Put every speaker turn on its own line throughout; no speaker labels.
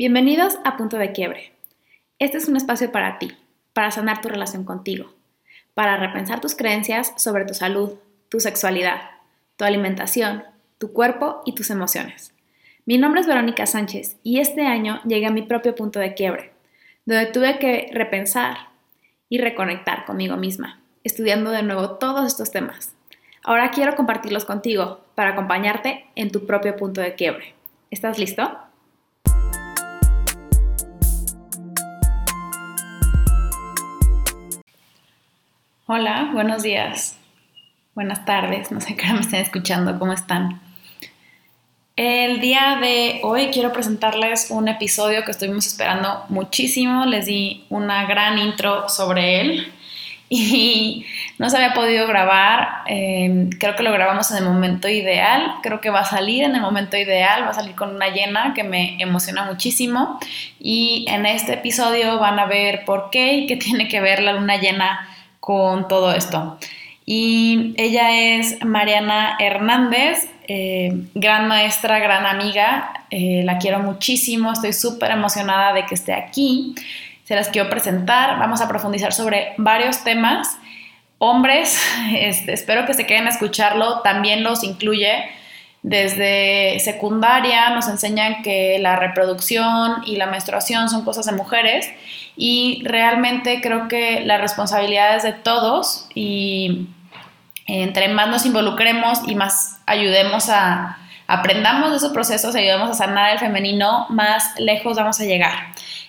Bienvenidos a Punto de Quiebre. Este es un espacio para ti, para sanar tu relación contigo, para repensar tus creencias sobre tu salud, tu sexualidad, tu alimentación, tu cuerpo y tus emociones. Mi nombre es Verónica Sánchez y este año llegué a mi propio punto de quiebre, donde tuve que repensar y reconectar conmigo misma, estudiando de nuevo todos estos temas. Ahora quiero compartirlos contigo para acompañarte en tu propio punto de quiebre. ¿Estás listo? Hola, buenos días, buenas tardes, no sé qué me estén escuchando, ¿cómo están? El día de hoy quiero presentarles un episodio que estuvimos esperando muchísimo, les di una gran intro sobre él y no se había podido grabar, em, creo que lo grabamos en el momento ideal, creo que va a salir en el momento ideal, va a salir con una llena que me emociona muchísimo. Y en este episodio van a ver por qué y qué tiene que ver la luna llena con todo esto. Y ella es Mariana Hernández, eh, gran maestra, gran amiga, eh, la quiero muchísimo, estoy súper emocionada de que esté aquí, se las quiero presentar, vamos a profundizar sobre varios temas. Hombres, este, espero que se queden a escucharlo, también los incluye. Desde secundaria nos enseñan que la reproducción y la menstruación son cosas de mujeres y realmente creo que la responsabilidad es de todos y entre más nos involucremos y más ayudemos a, aprendamos de esos procesos, ayudemos a sanar el femenino, más lejos vamos a llegar.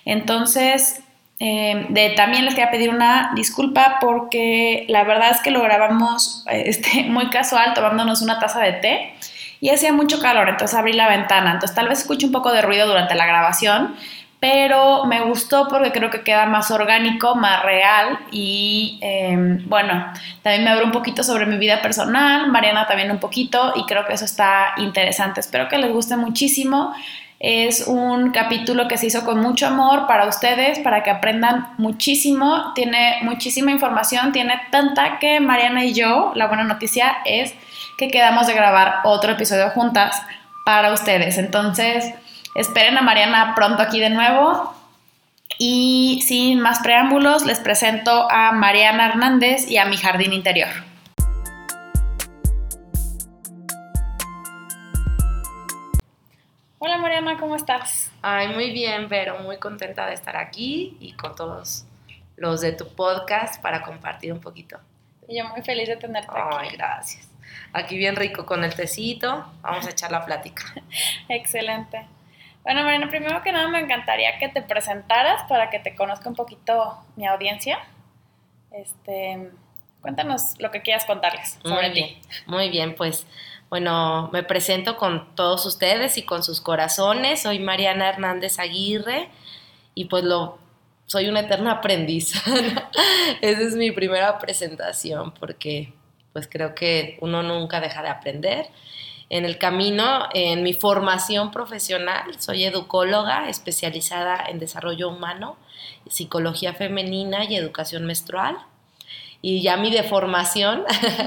Entonces, eh, también les quería pedir una disculpa porque la verdad es que lo grabamos este, muy casual tomándonos una taza de té y hacía mucho calor, entonces abrí la ventana, entonces tal vez escuche un poco de ruido durante la grabación, pero me gustó porque creo que queda más orgánico, más real y em, bueno, también me abro un poquito sobre mi vida personal, Mariana también un poquito y creo que eso está interesante. Espero que les guste muchísimo. Es un capítulo que se hizo con mucho amor para ustedes, para que aprendan muchísimo. Tiene muchísima información, tiene tanta que Mariana y yo, la buena noticia es que quedamos de grabar otro episodio juntas para ustedes. Entonces, Esperen a Mariana pronto aquí de nuevo. Y sin más preámbulos, les presento a Mariana Hernández y a mi jardín interior. Hola Mariana, ¿cómo estás?
Ay, muy bien, pero muy contenta de estar aquí y con todos los de tu podcast para compartir un poquito.
Y yo muy feliz de tenerte aquí.
Ay, gracias. Aquí bien rico con el tecito. Vamos a echar la plática.
Excelente. Bueno, Marina, primero que nada me encantaría que te presentaras para que te conozca un poquito mi audiencia. Este, cuéntanos lo que quieras contarles sobre
muy bien, Muy bien, pues bueno, me presento con todos ustedes y con sus corazones. Soy Mariana Hernández Aguirre y pues lo soy una eterna aprendiz. Esa es mi primera presentación porque pues creo que uno nunca deja de aprender en el camino, en mi formación profesional. Soy educóloga especializada en desarrollo humano, psicología femenina y educación menstrual. Y ya mi deformación,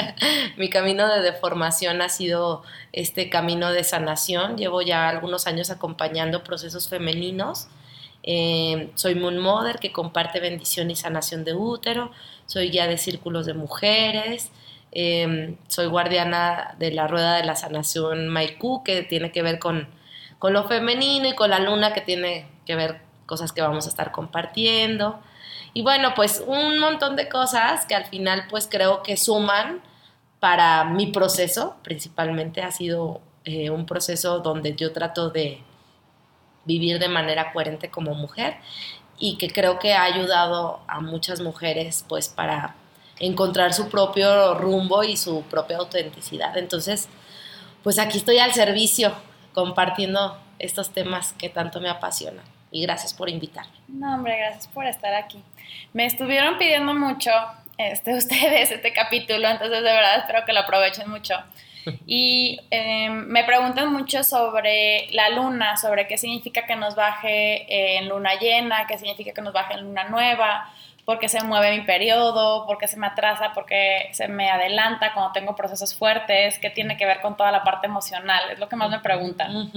mi camino de deformación ha sido este camino de sanación. Llevo ya algunos años acompañando procesos femeninos. Eh, soy Moon Mother, que comparte bendición y sanación de útero. Soy guía de círculos de mujeres. Em, soy guardiana de la rueda de la sanación Maikú, que tiene que ver con, con lo femenino y con la luna, que tiene que ver cosas que vamos a estar compartiendo. Y bueno, pues un montón de cosas que al final pues creo que suman para mi proceso, principalmente ha sido eh, un proceso donde yo trato de vivir de manera coherente como mujer y que creo que ha ayudado a muchas mujeres pues para encontrar su propio rumbo y su propia autenticidad. Entonces, pues aquí estoy al servicio compartiendo estos temas que tanto me apasionan. Y gracias por invitarme.
No, hombre, gracias por estar aquí. Me estuvieron pidiendo mucho este, ustedes este capítulo, entonces de verdad espero que lo aprovechen mucho. Y em, me preguntan mucho sobre la luna, sobre qué significa que nos baje en luna llena, qué significa que nos baje en luna nueva, porque se mueve mi periodo, porque se me atrasa, porque se me adelanta cuando tengo procesos fuertes, ¿qué tiene que ver con toda la parte emocional? Es lo que más me preguntan.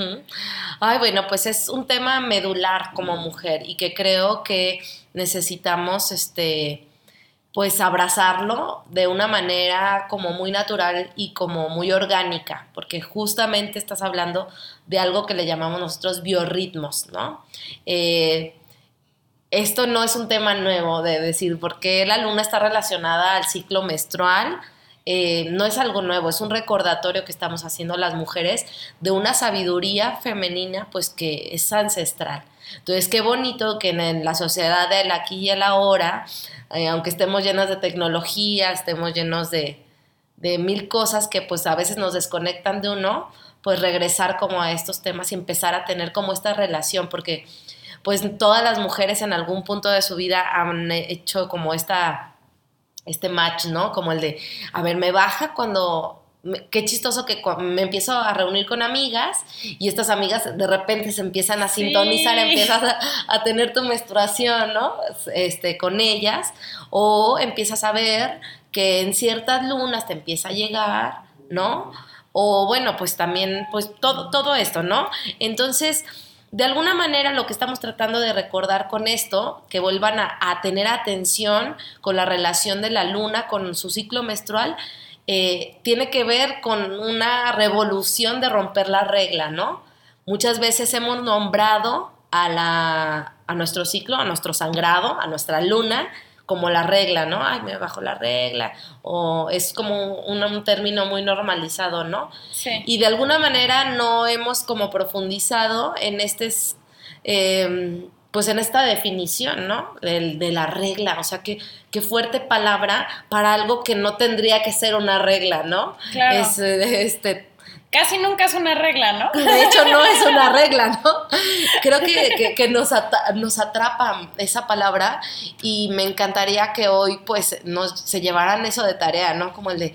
Ay, bueno, pues es un tema medular como mujer y que creo que necesitamos, este, pues abrazarlo de una manera como muy natural y como muy orgánica, porque justamente estás hablando de algo que le llamamos nosotros biorritmos, ¿no? Eh, esto no es un tema nuevo de decir por qué la luna está relacionada al ciclo menstrual. Eh, no es algo nuevo, es un recordatorio que estamos haciendo las mujeres de una sabiduría femenina, pues que es ancestral. Entonces, qué bonito que en la sociedad del aquí y el ahora, eh, aunque estemos llenas de tecnología, estemos llenos de, de mil cosas que pues a veces nos desconectan de uno, pues regresar como a estos temas y empezar a tener como esta relación, porque pues todas las mujeres en algún punto de su vida han hecho como esta, este match, ¿no? Como el de, a ver, me baja cuando qué chistoso que me empiezo a reunir con amigas y estas amigas de repente se empiezan a sintonizar, empiezas a, tener tu menstruación, ¿no? Este, con ellas, o empiezas a ver que en ciertas lunas te empieza a llegar, ¿no? O bueno, pues también, pues todo, todo esto, ¿no? Entonces, de alguna manera lo que estamos tratando de recordar con esto, que vuelvan a, tener atención con la relación de la luna, con su ciclo menstrual, eh, tiene que ver con una revolución de romper la regla, ¿no? Muchas veces hemos nombrado a, la, a nuestro ciclo, a nuestro sangrado, a nuestra luna, como la regla, ¿no? Ay, me bajó la regla, o es como un, término muy normalizado, ¿no? Sí. Y de alguna manera no hemos como profundizado en este, em, pues en esta definición, ¿no? De, de, la regla, o sea, qué, qué fuerte palabra para algo que no tendría que ser una regla, ¿no? Claro. Es, este,
Casi nunca es una regla, ¿no?
De hecho, no es una regla, ¿no? Creo que, nos, nos atrapa esa palabra y me encantaría que hoy pues nos, se llevaran eso de tarea, ¿no? Como el de,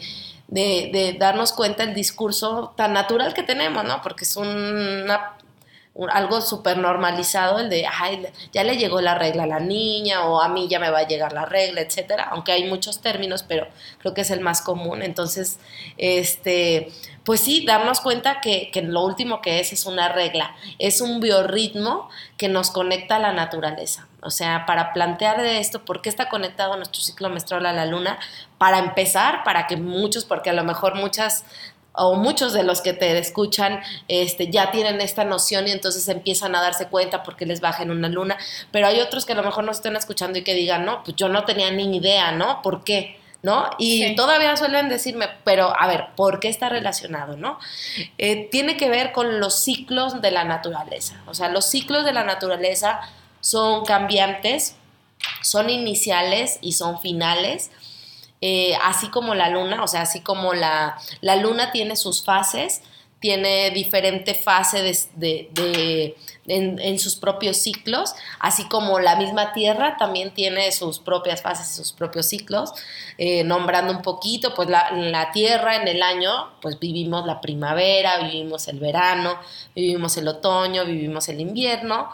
de, darnos cuenta el discurso tan natural que tenemos, ¿no? Porque es una algo súper normalizado, el de, ay, ya le llegó la regla a la niña o a mí ya me va a llegar la regla, etcétera, aunque hay muchos términos, pero creo que es el más común. Entonces, este, pues sí, darnos cuenta que, que lo último que es es una regla, es un biorritmo que nos conecta a la naturaleza. O sea, para plantear de esto, ¿por qué está conectado nuestro ciclo menstrual a la luna? Para empezar, para que muchos, porque a lo mejor muchas o muchos de los que te escuchan este, ya tienen esta noción y entonces empiezan a darse cuenta porque les baja en una luna, pero hay otros que a lo mejor no estén escuchando y que digan, no, pues yo no tenía ni idea, ¿no? ¿Por qué? ¿no? Y todavía suelen decirme, pero a ver, ¿por qué está relacionado, no? Eh, tiene que ver con los ciclos de la naturaleza. O sea, los ciclos de la naturaleza son cambiantes, son iniciales y son finales. Eh, así como la luna, o sea, así como la, la luna tiene sus fases, tiene diferente fase de, en, sus propios ciclos, así como la misma Tierra también tiene sus propias fases y sus propios ciclos. Eh, nombrando un poquito, pues la, la, Tierra en el año, pues vivimos la primavera, vivimos el verano, vivimos el otoño, vivimos el invierno.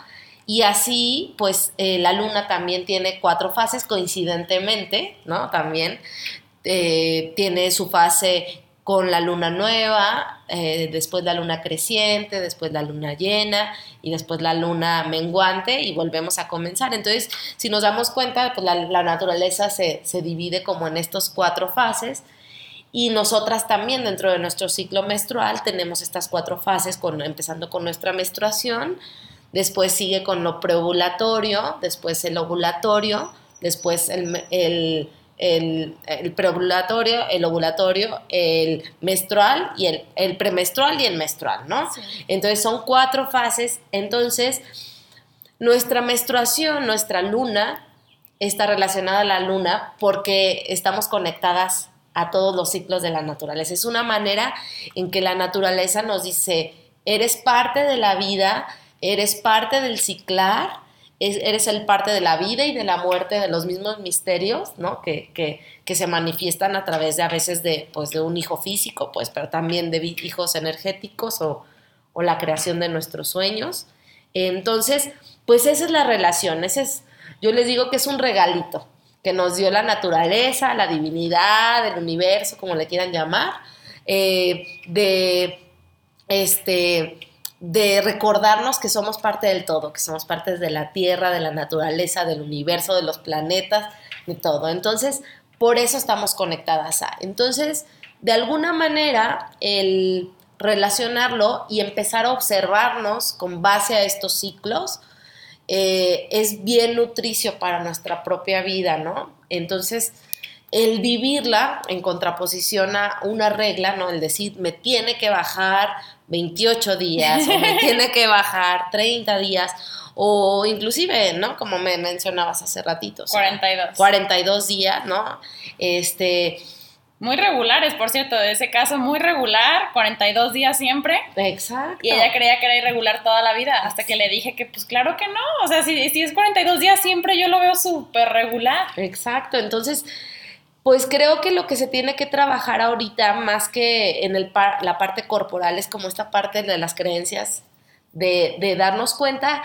Y así, pues eh, la luna también tiene cuatro fases coincidentemente, ¿no? También eh, tiene su fase con la luna nueva, eh, después la luna creciente, después la luna llena y después la luna menguante y volvemos a comenzar. Entonces, si nos damos cuenta, pues la, naturaleza se, se divide como en estas cuatro fases y nosotras también dentro de nuestro ciclo menstrual tenemos estas cuatro fases, con, empezando con nuestra menstruación, después sigue con lo preovulatorio, después el ovulatorio, después el, el, el, preovulatorio, el ovulatorio, el menstrual y el, el premenstrual y el menstrual, ¿no? Entonces son cuatro fases. Entonces, nuestra menstruación, nuestra luna, está relacionada a la luna porque estamos conectadas a todos los ciclos de la naturaleza. Es una manera en que la naturaleza nos dice, eres parte de la vida, eres parte del ciclar, eres el parte de la vida y de la muerte, de los mismos misterios, ¿no? Que, que, se manifiestan a través de a veces de, pues, de un hijo físico, pues, pero también de hijos energéticos o, o la creación de nuestros sueños. Entonces, pues esa es la relación, ese es, yo les digo que es un regalito. que nos dio la naturaleza, la divinidad, el universo, como le quieran llamar, eh, de, este, de recordarnos que somos parte del todo, que somos parte de la tierra, de la naturaleza, del universo, de los planetas, de todo. Entonces, por eso estamos conectadas a. Entonces, de alguna manera, el relacionarlo y empezar a observarnos con base a estos ciclos eh, es bien nutricio para nuestra propia vida, ¿no? Entonces, el vivirla en contraposición a una regla, ¿no? El decir, me tiene que bajar 28 días o me tiene que bajar 30 días o inclusive, ¿no? Como me mencionabas hace ratitos.
42.
42 días, ¿no? Este...
Muy regulares, por cierto, de ese caso muy regular, 42 días siempre.
Exacto.
Y ella creía que era irregular toda la vida, hasta que le dije que pues claro que no, o sea, si, si es 42 días siempre yo lo veo súper regular.
Exacto, entonces pues creo que lo que se tiene que trabajar ahorita, más que en la parte corporal, es como esta parte de las creencias, de, de darnos cuenta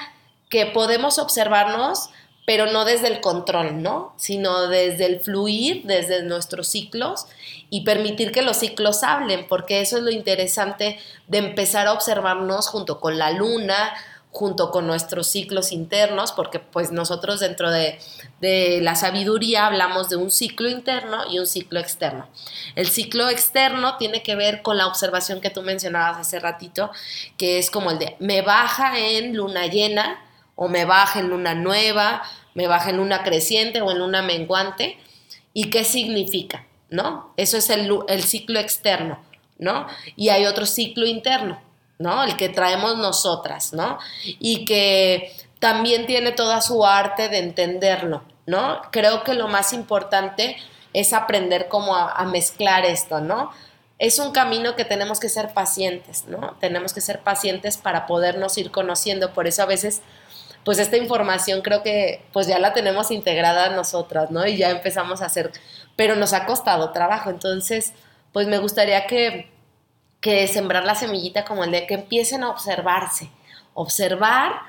que podemos observarnos, pero no desde el control, ¿no? Sino desde el fluir, desde nuestros ciclos y permitir que los ciclos hablen, porque eso es lo interesante de empezar a observarnos junto con la luna, junto con nuestros ciclos internos, porque pues nosotros dentro de, la sabiduría hablamos de un ciclo interno y un ciclo externo. El ciclo externo tiene que ver con la observación que tú mencionabas hace ratito, que es como el de me baja en luna llena o me baja en luna nueva, me baja en luna creciente o en luna menguante, y qué significa, ¿no? Eso es el, el ciclo externo, ¿no? Y hay otro ciclo interno, ¿no? El que traemos nosotras, ¿no? Y que también tiene toda su arte de entenderlo, ¿no? Creo que lo más importante es aprender cómo a, mezclar esto, ¿no? Es un camino que tenemos que ser pacientes, ¿no? Tenemos que ser pacientes para podernos ir conociendo, por eso a veces pues esta información creo que pues ya la tenemos integrada nosotras, ¿no? Y ya empezamos a hacer, pero nos ha costado trabajo, entonces pues me gustaría que que sembrar la semillita como el de que empiecen a observarse, observar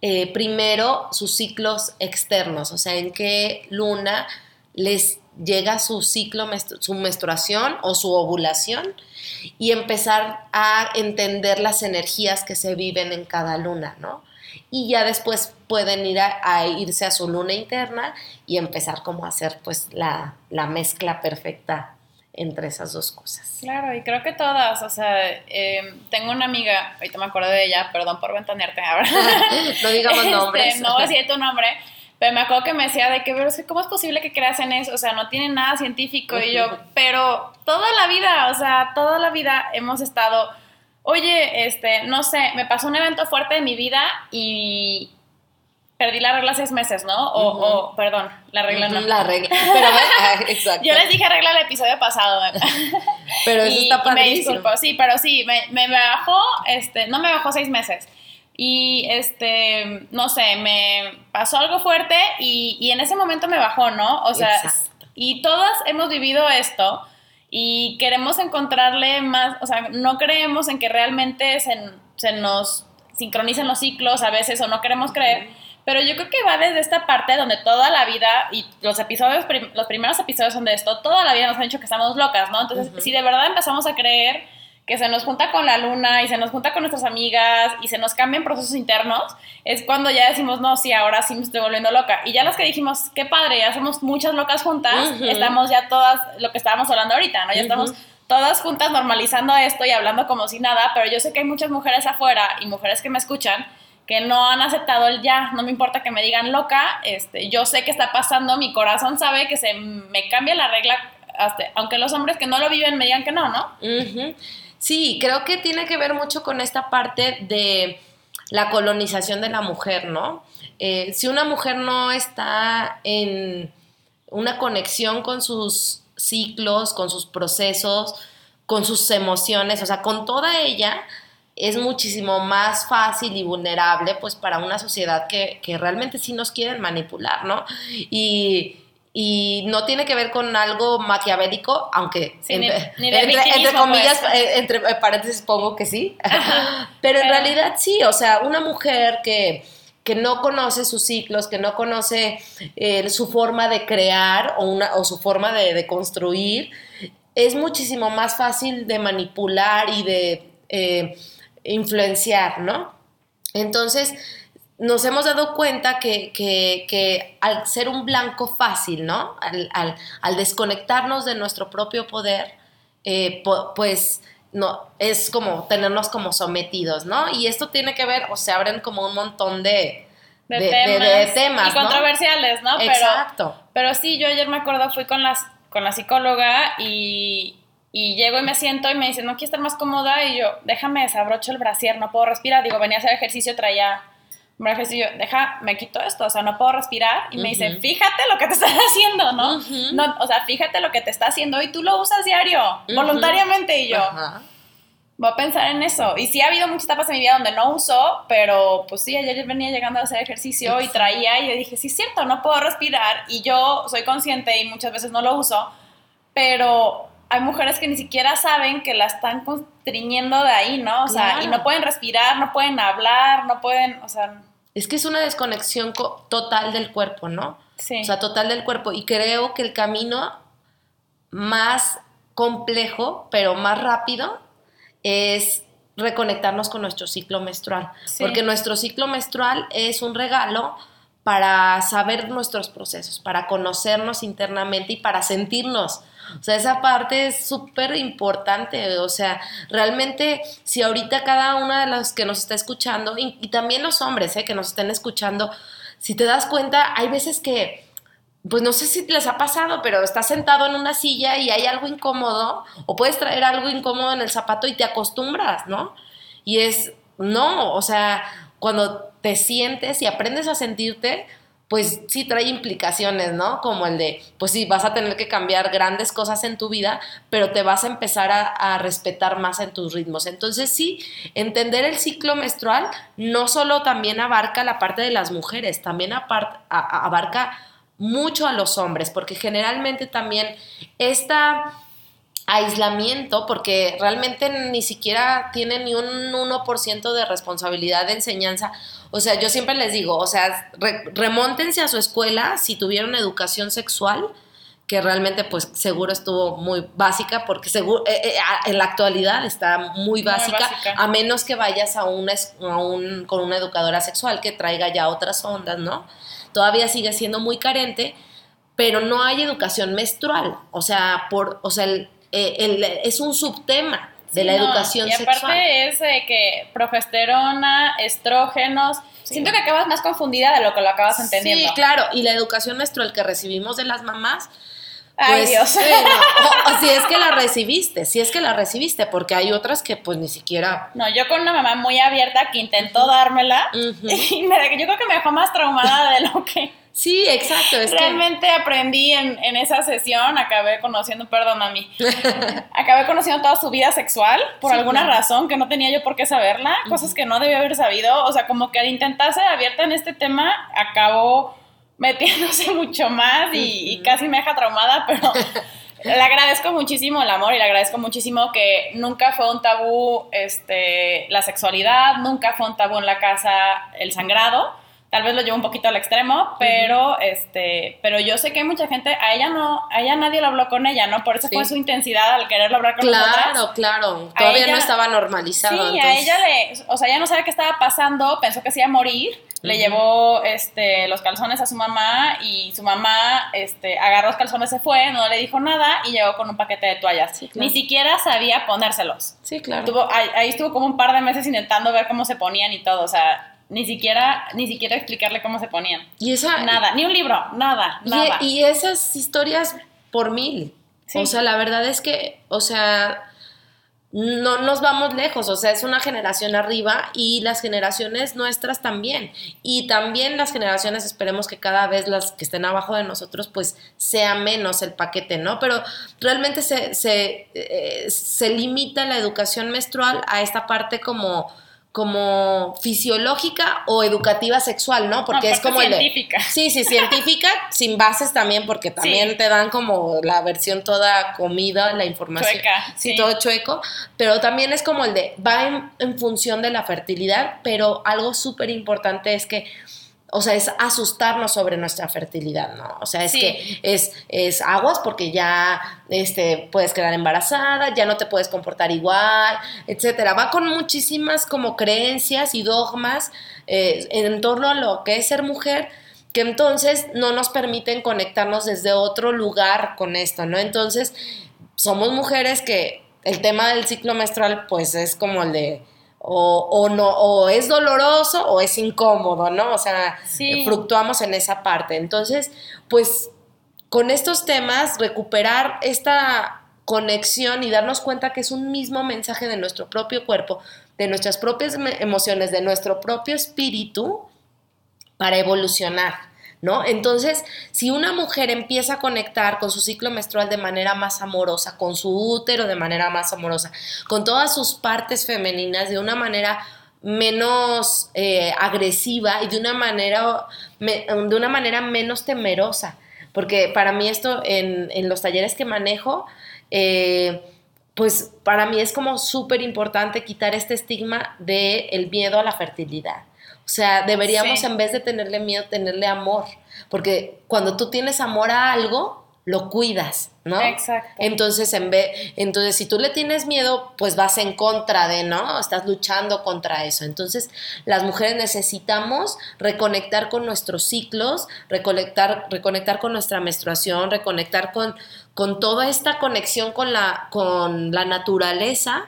eh, primero sus ciclos externos, o sea, en qué luna les llega su ciclo, su menstruación o su ovulación y empezar a entender las energías que se viven en cada luna, ¿no? Y ya después pueden ir a, irse a su luna interna y empezar como a hacer pues la, la mezcla perfecta entre esas dos cosas.
Claro, y creo que todas, o sea, em, tengo una amiga, ahorita me acuerdo de ella, perdón por ventanearte ahora.
no digamos este, nombres.
no voy a decir tu nombre, pero me acuerdo que me decía de que, pero ¿cómo es posible que creas en eso? O sea, no tiene nada científico. Y yo, pero toda la vida, o sea, toda la vida hemos estado, oye, este, no sé, me pasó un evento fuerte de mi vida y perdí la regla seis meses, ¿no? O, perdón, la regla no.
La regla, pero ah, exacto.
Yo les dije regla el episodio pasado.
pero eso está padrísimo.
me sí, pero sí, me, me, bajó, este, no me bajó seis meses. Y, este, no sé, me pasó algo fuerte y, y en ese momento me bajó, ¿no? O sea, y todas hemos vivido esto y queremos encontrarle más, o sea, no creemos en que realmente se, se nos sincronicen los ciclos a veces o no queremos creer pero yo creo que va desde esta parte donde toda la vida, y los episodios, los primeros episodios son de esto, toda la vida nos han dicho que estamos locas, ¿no? Entonces, si de verdad empezamos a creer que se nos junta con la luna y se nos junta con nuestras amigas y se nos cambian procesos internos, es cuando ya decimos, no, sí, ahora sí me estoy volviendo loca. Y ya las que dijimos, qué padre, ya somos muchas locas juntas, estamos ya todas, lo que estábamos hablando ahorita, ¿no? Ya estamos todas juntas normalizando esto y hablando como si nada, pero yo sé que hay muchas mujeres afuera y mujeres que me escuchan que no han aceptado el ya, no me importa que me digan loca, este, yo sé que está pasando, mi corazón sabe que se me cambia la regla, hasta, aunque los hombres que no lo viven me digan que no, ¿no?
Sí, creo que tiene que ver mucho con esta parte de la colonización de la mujer, ¿no? Eh, si una mujer no está en una conexión con sus ciclos, con sus procesos, con sus emociones, o sea, con toda ella, es muchísimo más fácil y vulnerable pues para una sociedad que, realmente sí nos quieren manipular, ¿no? Y, no tiene que ver con algo maquiavélico, aunque entre, comillas, pues. eh, entre paréntesis pongo que sí, pero en realidad sí, o sea, una mujer que, que no conoce sus ciclos, que no conoce eh, su forma de crear o, una, o su forma de, de, construir, es muchísimo más fácil de manipular y de eh, influenciar, ¿no? Entonces, nos hemos dado cuenta que, que, que, al ser un blanco fácil, ¿no? Al, al, al desconectarnos de nuestro propio poder, eh, pues no, es como tenernos como sometidos, ¿no? Y esto tiene que ver, o se abren como un montón de,
de, temas, de, temas, y controversiales, ¿no?
Exacto.
Pero, pero sí, yo ayer me acuerdo, fui con, las, con la psicóloga y, y llego y me siento y me dice, no quiero estar más cómoda y yo, déjame desabrocho el brasier, no puedo respirar. Digo, venía a hacer ejercicio, traía un ejercicio, deja, me quito esto, o sea, no puedo respirar. Y me dice, fíjate lo que te estás haciendo, ¿no? no o sea, fíjate lo que te está haciendo y tú lo usas diario, voluntariamente. Y yo, voy a pensar en eso. Y sí ha habido muchas etapas en mi vida donde no uso, pero pues sí, ayer venía llegando a hacer ejercicio y traía y yo dije, sí es cierto, no puedo respirar y yo soy consciente y muchas veces no lo uso, pero hay mujeres que ni siquiera saben que la están constriñendo de ahí, ¿no? O sea, y no pueden respirar, no pueden hablar, no pueden, o sea...
Es que es una desconexión total del cuerpo, ¿no?
Sí.
O sea, total del cuerpo. Y creo que el camino más complejo, pero más rápido, es reconectarnos con nuestro ciclo menstrual. Porque nuestro ciclo menstrual es un regalo para saber nuestros procesos, para conocernos internamente y para sentirnos. O sea, esa parte es súper importante. O sea, realmente, si ahorita cada una de las que nos está escuchando, y, también los hombres eh, que nos estén escuchando, si te das cuenta, hay veces que pues no sé si les ha pasado, pero estás sentado en una silla y hay algo incómodo, o puedes traer algo incómodo en el zapato y te acostumbras, ¿no? Y es, no, o sea, cuando te sientes y aprendes a sentirte, pues sí trae implicaciones, ¿no? Como el de, pues sí, vas a tener que cambiar grandes cosas en tu vida, pero te vas a empezar a, respetar más en tus ritmos. Entonces sí, entender el ciclo menstrual no solo también abarca la parte de las mujeres, también abarca mucho a los hombres, porque generalmente también esta aislamiento, porque realmente ni siquiera tiene ni un 1% de responsabilidad de enseñanza. O sea, yo siempre les digo, o sea, remóntense a su escuela si tuvieron educación sexual, que realmente pues seguro estuvo muy básica, porque seguro, eh, eh, en la actualidad está muy básica, a menos que vayas a, una, a un, con una educadora sexual que traiga ya otras ondas, ¿no? Todavía sigue siendo muy carente, pero no hay educación menstrual, o sea, por, o sea, el, eh, es un subtema de la educación sexual. Y
aparte es que progesterona, estrógenos, siento que acabas más confundida de lo que lo acabas entendiendo.
Sí, claro, y la educación menstrual que recibimos de las mamás,
Ay, pues, Dios.
si es que la recibiste, si es que la recibiste, porque hay otras que pues ni siquiera...
No, yo con una mamá muy abierta que intentó dármela y me, yo creo que me dejó más traumada de lo que...
Sí, exacto.
Realmente aprendí en, esa sesión, acabé conociendo, perdón a mí, acabé conociendo toda su vida sexual por alguna razón que no tenía yo por qué saberla, cosas que no debía haber sabido, o sea, como que al intentar ser abierta en este tema, acabó metiéndose mucho más y, casi me deja traumada, pero le agradezco muchísimo el amor y le agradezco muchísimo que nunca fue un tabú este, la sexualidad, nunca fue un tabú en la casa el sangrado tal vez lo llevo un poquito al extremo, pero este, pero yo sé que hay mucha gente, a ella no, a ella nadie lo habló con ella, ¿no? Por eso fue su intensidad al quererlo hablar con
claro. Claro, claro, todavía no estaba normalizado.
Sí, a ella le, o sea, ella no sabe qué estaba pasando, pensó que se iba a morir, le llevó este, los calzones a su mamá y su mamá este, agarró los calzones, se fue, no le dijo nada y llegó con un paquete de toallas. Ni siquiera sabía ponérselos.
Sí, claro.
ahí, ahí estuvo como un par de meses intentando ver cómo se ponían y todo, o sea, ni siquiera, ni siquiera explicarle cómo se ponían.
Y esa,
nada, ni un libro, nada, nada.
Y, esas historias por mil. O sea, la verdad es que, o sea, no nos vamos lejos, o sea, es una generación arriba y las generaciones nuestras también. Y también las generaciones, esperemos que cada vez las que estén abajo de nosotros, pues sea menos el paquete, ¿no? Pero realmente se, se, eh, se limita la educación menstrual a esta parte como como fisiológica o educativa sexual, ¿no? Porque es como
científica.
sí, sí, científica, sin bases también, porque también te dan como la versión toda comida, la información.
Chueca,
Sí,
sí.
todo chueco. Pero también es como el de, va en, en función de la fertilidad, pero algo súper importante es que o sea, es asustarnos sobre nuestra fertilidad, ¿no? O sea, es
Sí.
que es, es aguas porque ya este, puedes quedar embarazada, ya no te puedes comportar igual, etcétera. Va con muchísimas como creencias y dogmas eh, en torno a lo que es ser mujer que entonces no nos permiten conectarnos desde otro lugar con esto, ¿no? Entonces, somos mujeres que el tema del ciclo menstrual pues es como el de o, o no o es doloroso o es incómodo, ¿no? O sea,
Sí.
fluctuamos en esa parte. Entonces, pues con estos temas recuperar esta conexión y darnos cuenta que es un mismo mensaje de nuestro propio cuerpo, de nuestras propias emociones, de nuestro propio espíritu para evolucionar, ¿no? Entonces, si una mujer empieza a conectar con su ciclo menstrual de manera más amorosa, con su útero de manera más amorosa, con todas sus partes femeninas de una manera menos eh, agresiva y de una manera de una manera menos temerosa porque para mí esto en, los talleres que manejo eh, pues para mí es como súper importante quitar este estigma del el miedo a la fertilidad. O sea, deberíamos
Sí.
en vez de tenerle miedo, tenerle amor. Porque cuando tú tienes amor a algo, lo cuidas, ¿no?
Exacto.
Entonces, en vez, entonces, si tú le tienes miedo, pues vas en contra de, ¿no? Estás luchando contra eso. Entonces, las mujeres necesitamos reconectar con nuestros ciclos, reconectar, reconectar con nuestra menstruación, reconectar con, con toda esta conexión con la, con la naturaleza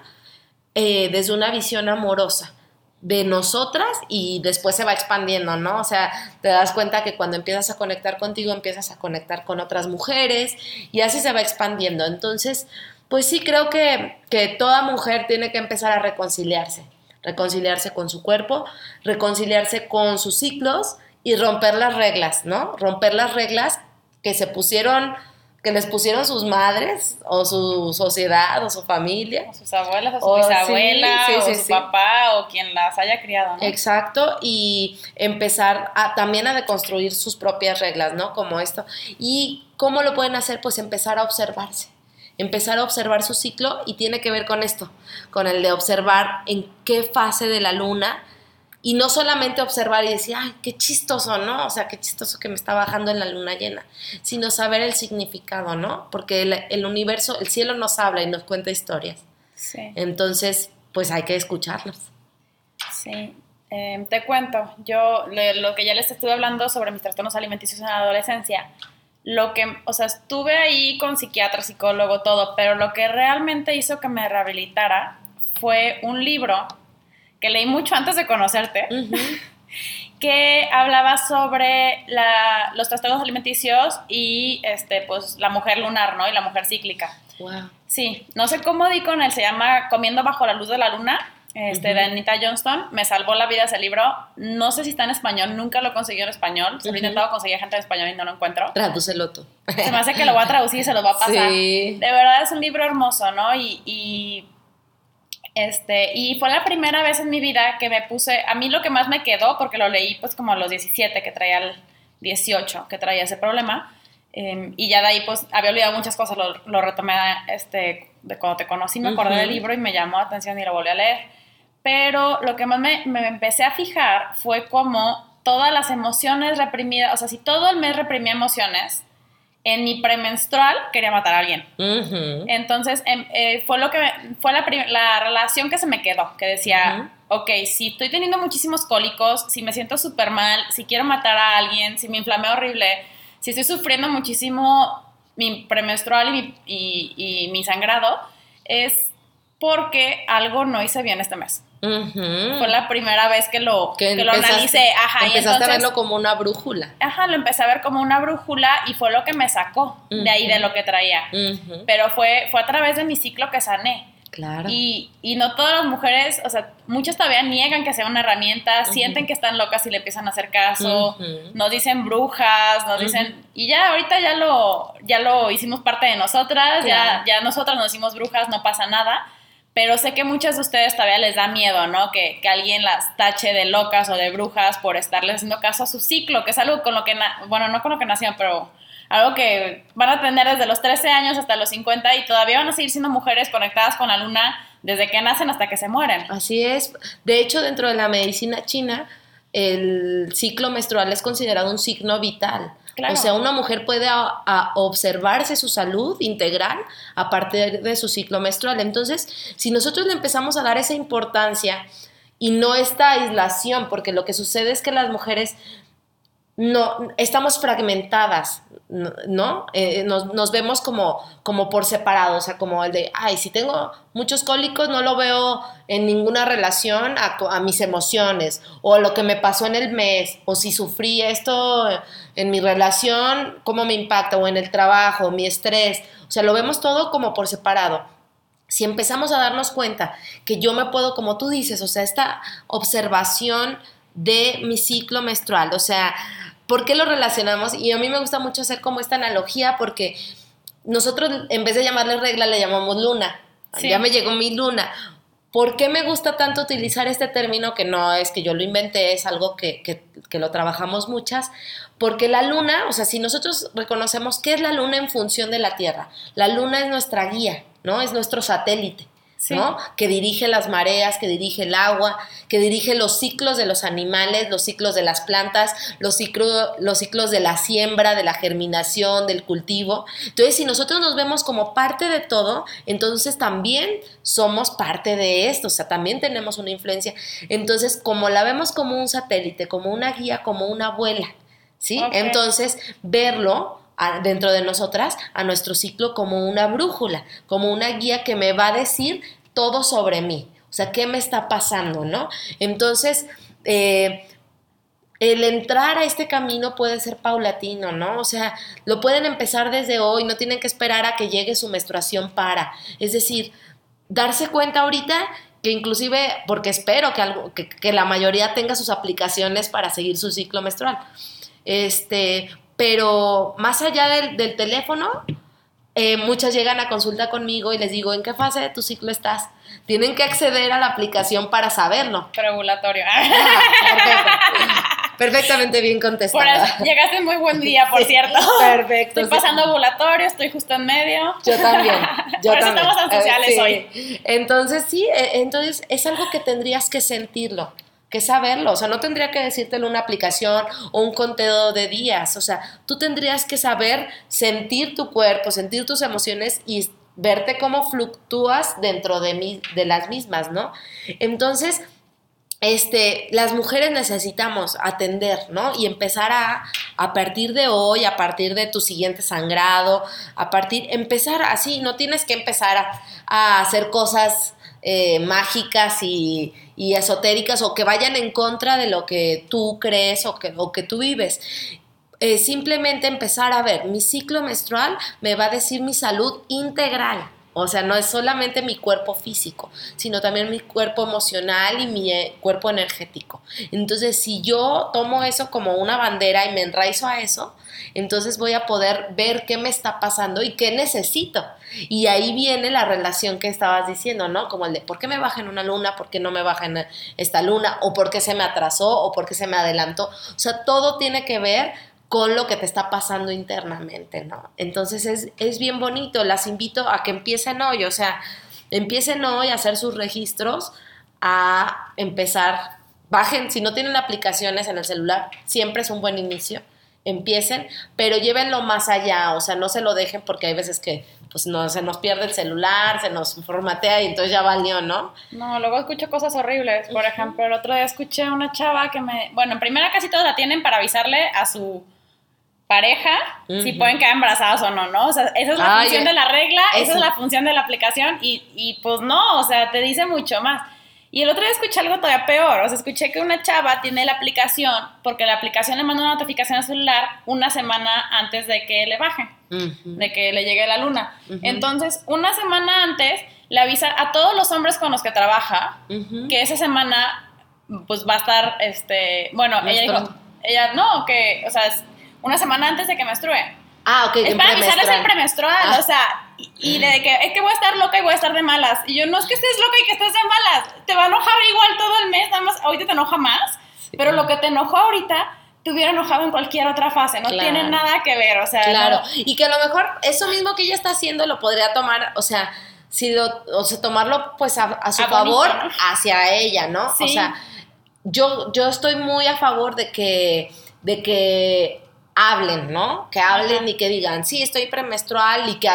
eh, desde una visión amorosa de nosotras y después se va expandiendo, ¿no? O sea, te das cuenta que cuando empiezas a conectar contigo, empiezas a conectar con otras mujeres y así se va expandiendo. Entonces, pues sí creo que, que toda mujer tiene que empezar a reconciliarse, reconciliarse con su cuerpo, reconciliarse con sus ciclos y romper las reglas, ¿no? Romper las reglas que se pusieron, que les pusieron sus madres o su sociedad o su familia.
O sus abuelas, o su
sí,
bisabuela,
sí,
o
sí,
su papá, o quien las haya criado, ¿no?
Exacto, y empezar a, también a deconstruir sus propias reglas, ¿no? Como esto. ¿Y cómo lo pueden hacer? Pues empezar a observarse, empezar a observar su ciclo y tiene que ver con esto, con el de observar en qué fase de la luna y no solamente observar y decir, ay, qué chistoso, ¿no? O sea, qué chistoso que me está bajando en la luna llena, sino saber el significado, ¿no? Porque el, el universo, el cielo nos habla y nos cuenta historias.
Sí.
Entonces, pues hay que escucharlos.
Sí, Eh, te cuento, yo le- lo que ya les estuve hablando sobre mis trastornos alimenticios en la adolescencia, lo que, o sea, estuve ahí con psiquiatra, psicólogo, todo, pero lo que realmente hizo que me rehabilitara fue un libro que leí mucho antes de conocerte,
Ujú.
que hablaba sobre la- los trastornos alimenticios y este, pues, la mujer lunar, ¿no? Y la mujer cíclica.
Wow.
Sí, no sé cómo di con él, se llama Comiendo bajo la luz de la luna, este,
Ujú.
de Anita Johnston. Me salvó la vida ese libro. No sé si está en español, nunca lo conseguí en español. Se lo he intentado conseguir gente en español y no lo encuentro.
Tradúcelo tú.
Se me hace que lo voy a traducir y se los voy a pasar.
Sí.
De verdad es un libro hermoso, ¿no? Y, y, este, y fue la primera vez en mi vida que me puse, a mí lo que más me quedó, porque lo leí pues como a los 17, que traía el 18, que traía ese problema, eh, y ya de ahí pues había olvidado muchas cosas, lo, lo retomé este, de cuando te conocí, me acordé del libro y me llamó la atención y lo volví a leer. Pero lo que más me, me empecé a fijar fue como todas las emociones reprimidas, o sea, si todo el mes reprimía emociones, en mi premenstrual quería matar a alguien. Entonces, em, eh, fue lo que me- fue la, la relación que se me quedó, que decía, ok, si estoy teniendo muchísimos cólicos, si me siento súper mal, si quiero matar a alguien, si me inflamé horrible, si estoy sufriendo muchísimo mi premenstrual y mi, y- y mi sangrado, es porque algo no hice bien este mes. Fue la primera vez que lo, que lo analicé. Ajá, y
Empezaste
entonces,
a verlo como una brújula.
Ajá, lo empecé a ver como una brújula y fue lo que me sacó de ahí, de lo que traía. Pero fue, fue a través de mi ciclo que sané.
Claro.
Y, y no todas las mujeres, o sea, muchas todavía niegan que sea una herramienta, sienten que están locas y le empiezan a hacer caso, nos dicen brujas, nos dicen, y ya ahorita ya lo, ya lo hicimos parte de nosotras,
Claro.
ya, ya nosotras nos hicimos brujas, no pasa nada, pero sé que muchas de ustedes todavía les da miedo, ¿no? Que, que, alguien las tache de locas o de brujas por estarles haciendo caso a su ciclo, que es algo con lo que, bueno, no con lo que nacieron, pero algo que van a tener desde los 13 años hasta los 50 y todavía van a seguir siendo mujeres conectadas con la luna desde que nacen hasta que se mueren.
Así es. De hecho, dentro de la medicina china, el ciclo menstrual es considerado un signo vital. O sea, una mujer puede observarse su salud integral a partir de su ciclo menstrual. Entonces, si nosotros le empezamos a dar esa importancia y no esta aislación, porque lo que sucede es que las mujeres no estamos fragmentadas, ¿no? Eh, nos, vemos como, como por separado, o sea, como el de, ay, si tengo muchos cólicos, no lo veo en ninguna relación a, a, mis emociones, o lo que me pasó en el mes, o si sufrí esto en mi relación, cómo me impacta, o en el trabajo, mi estrés, o sea, lo vemos todo como por separado. Si empezamos a darnos cuenta que yo me puedo, como tú dices, o sea, esta observación de mi ciclo menstrual, o sea, ¿Por qué lo relacionamos? Y a mí me gusta mucho hacer como esta analogía porque nosotros en vez de llamarle regla le llamamos luna. Ya me llegó mi luna. ¿Por qué me gusta tanto utilizar este término que no es que yo lo inventé, es algo que, que, lo trabajamos muchas? Porque la luna, o sea, si nosotros reconocemos qué es la luna en función de la Tierra, la luna es nuestra guía, ¿no? Es nuestro satélite. ¿No? Que dirige las mareas, que dirige el agua, que dirige los ciclos de los animales, los ciclos de las plantas, los, los ciclos de la siembra, de la germinación, del cultivo. Entonces, si nosotros nos vemos como parte de todo, entonces también somos parte de esto, o sea, también tenemos una influencia. Entonces, como la vemos como un satélite, como una guía, como una abuela, ¿sí? Entonces, verlo dentro de nosotras a nuestro ciclo como una brújula, como una guía que me va a decir todo sobre mí. O sea, ¿qué me está pasando, no? Entonces, eh, el entrar a este camino puede ser paulatino, ¿no? O sea, lo pueden empezar desde hoy, no tienen que esperar a que llegue su menstruación para. Es decir, darse cuenta ahorita que inclusive, porque espero que, algo, que, que la mayoría tenga sus aplicaciones para seguir su ciclo menstrual. Este, pero más allá del, teléfono, eh, muchas llegan a consulta conmigo y les digo, ¿en qué fase de tu ciclo estás? Tienen que acceder a la aplicación para saberlo.
Regulatorio.
Perfectamente bien contestado.
llegaste en muy buen día, por cierto. Perfecto. Estoy pasando ovulatorio, estoy justo en medio.
Yo también. Yo
por
también.
estamos tan sociales eh, hoy.
Entonces, sí, eh, entonces es algo que tendrías que sentirlo que saberlo, o sea, no tendría que decírtelo una aplicación o un conteo de días, o sea, tú tendrías que saber sentir tu cuerpo, sentir tus emociones y verte cómo fluctúas dentro de, mí, de las mismas, ¿no? Entonces, este, las mujeres necesitamos atender, ¿no? Y empezar a, a partir de hoy, a partir de tu siguiente sangrado, a partir, empezar así, no tienes que empezar a hacer cosas eh, mágicas y, esotéricas o que vayan en contra de lo que tú crees o que, que tú vives. Eh, simplemente empezar a ver, mi ciclo menstrual me va a decir mi salud integral. O sea, no es solamente mi cuerpo físico, sino también mi cuerpo emocional y mi eh, cuerpo energético. Entonces, si yo tomo eso como una bandera y me enraizo a eso, entonces voy a poder ver qué me está pasando y qué necesito. Y ahí viene la relación que estabas diciendo, ¿no? Como el de, ¿por qué me baja en una luna? ¿Por qué no me baja en esta luna? ¿O por qué se me atrasó? ¿O por qué se me adelantó? O sea, todo tiene que ver con lo que te está pasando internamente, ¿no? Entonces es, es bien bonito, las invito a que empiecen hoy, o sea, empiecen hoy a hacer sus registros, a empezar, bajen, si no tienen aplicaciones en el celular, siempre es un buen inicio, empiecen, pero llévenlo más allá, o sea, no se lo dejen porque hay veces que pues no, se nos pierde el celular, se nos formatea y entonces ya valió, ¿no?
No, luego escucho cosas horribles. Por ejemplo, el otro día escuché a una chava que me... Bueno, en primera casi todos la tienen para avisarle a su pareja si pueden quedar embarazadas o no, ¿no? O sea, esa es la función de la regla, esa es la función de la aplicación y, y, pues no, o sea, te dice mucho más. Y el otro día escuché algo todavía peor, o sea, escuché que una chava tiene la aplicación porque la aplicación le manda una notificación al celular una semana antes de que le baje, de que le llegue la luna. Entonces, una semana antes le avisa a todos los hombres con los que trabaja que esa semana pues va a estar, este, bueno, ella dijo, ella, no, que, o sea, una semana antes de que menstrue.
Ah, ok.
Es para avisarles el premenstrual, o sea, y de que es que voy a estar loca y voy a estar de malas. Y yo, no es que estés loca y que estés de malas, te va a enojar igual todo el mes, nada más ahorita te enoja más, pero lo que te enojó ahorita te hubiera enojado en cualquier otra fase, no tiene nada que ver, o sea.
Claro, y que a lo mejor eso mismo que ella está haciendo lo podría tomar, o sea, si lo, o sea, tomarlo pues a, su favor hacia ella, ¿no? O sea, yo, yo estoy muy a favor de que, de que hablen, ¿no? Que hablen y que digan, sí, estoy premenstrual y que,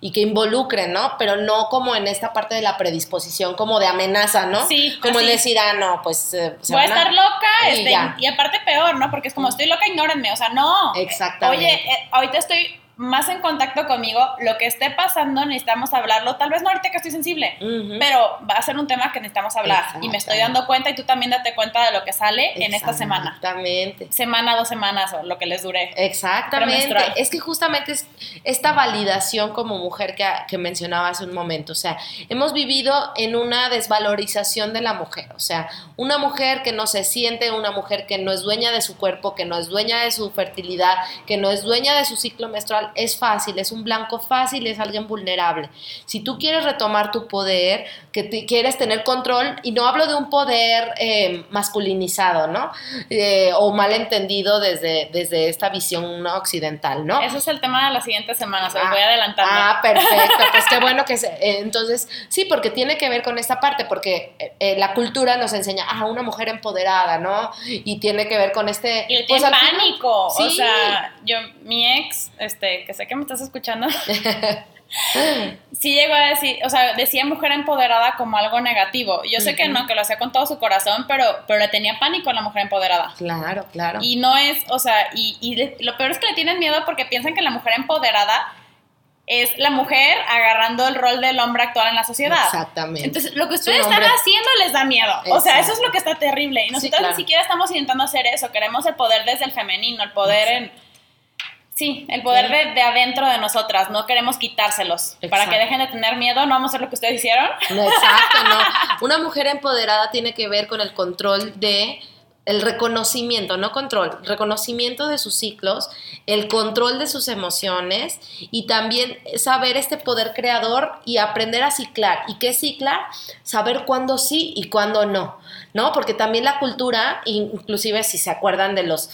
y que involucren, ¿no? Pero no como en esta parte de la predisposición, como de amenaza, ¿no? Sí. Como el decir, ah, no, pues...
Eh, Voy a estar loca y, este, y, aparte peor, ¿no? Porque es como, estoy loca, ignórenme, o sea, no. Exactamente. Oye, eh, ahorita estoy más en contacto conmigo, lo que esté pasando necesitamos hablarlo, tal vez no ahorita que estoy sensible, pero va a ser un tema que necesitamos hablar y me estoy dando cuenta y tú también date cuenta de lo que sale en esta semana.
Exactamente.
Semana, dos semanas o lo que les dure.
Exactamente. Es que justamente es esta validación como mujer que, que mencionaba hace un momento, o sea, hemos vivido en una desvalorización de la mujer, o sea, una mujer que no se siente, una mujer que no es dueña de su cuerpo, que no es dueña de su fertilidad, que no es dueña de su ciclo menstrual, es fácil, es un blanco fácil, es alguien vulnerable. Si tú quieres retomar tu poder, que quieres tener control, y no hablo de un poder eh, masculinizado, ¿no? Eh, o malentendido desde, desde esta visión occidental, ¿no?
Ese es el tema de la siguiente semana, se lo voy adelantando.
Ah, perfecto, pues qué bueno que se, eh, entonces, sí, porque tiene que ver con esta parte, porque la cultura nos enseña, a ah, una mujer empoderada, ¿no? Y tiene que ver con este...
Y el pues, pánico, o sea, yo, mi ex, este, que sé que me estás escuchando, sí llegó a decir, o sea, decía mujer empoderada como algo negativo. Yo sé que no, que lo hacía con todo su corazón, pero, pero le tenía pánico a la mujer empoderada.
Claro, claro.
Y no es, o sea, y, y lo peor es que le tienen miedo porque piensan que la mujer empoderada es la mujer agarrando el rol del hombre actual en la sociedad.
Exactamente.
Entonces, lo que ustedes están haciendo les da miedo. O sea, eso es lo que está terrible. Y nosotros ni siquiera estamos intentando hacer eso. Queremos el poder desde el femenino, el poder en Sí, el poder de, adentro de nosotras, no queremos quitárselos. Para que dejen de tener miedo, no vamos a hacer lo que ustedes hicieron.
exacto, no. Una mujer empoderada tiene que ver con el control de el reconocimiento, no control, reconocimiento de sus ciclos, el control de sus emociones y también saber este poder creador y aprender a ciclar. ¿Y qué ciclar? Saber cuándo sí y cuándo no, ¿no? Porque también la cultura, inclusive si se acuerdan de los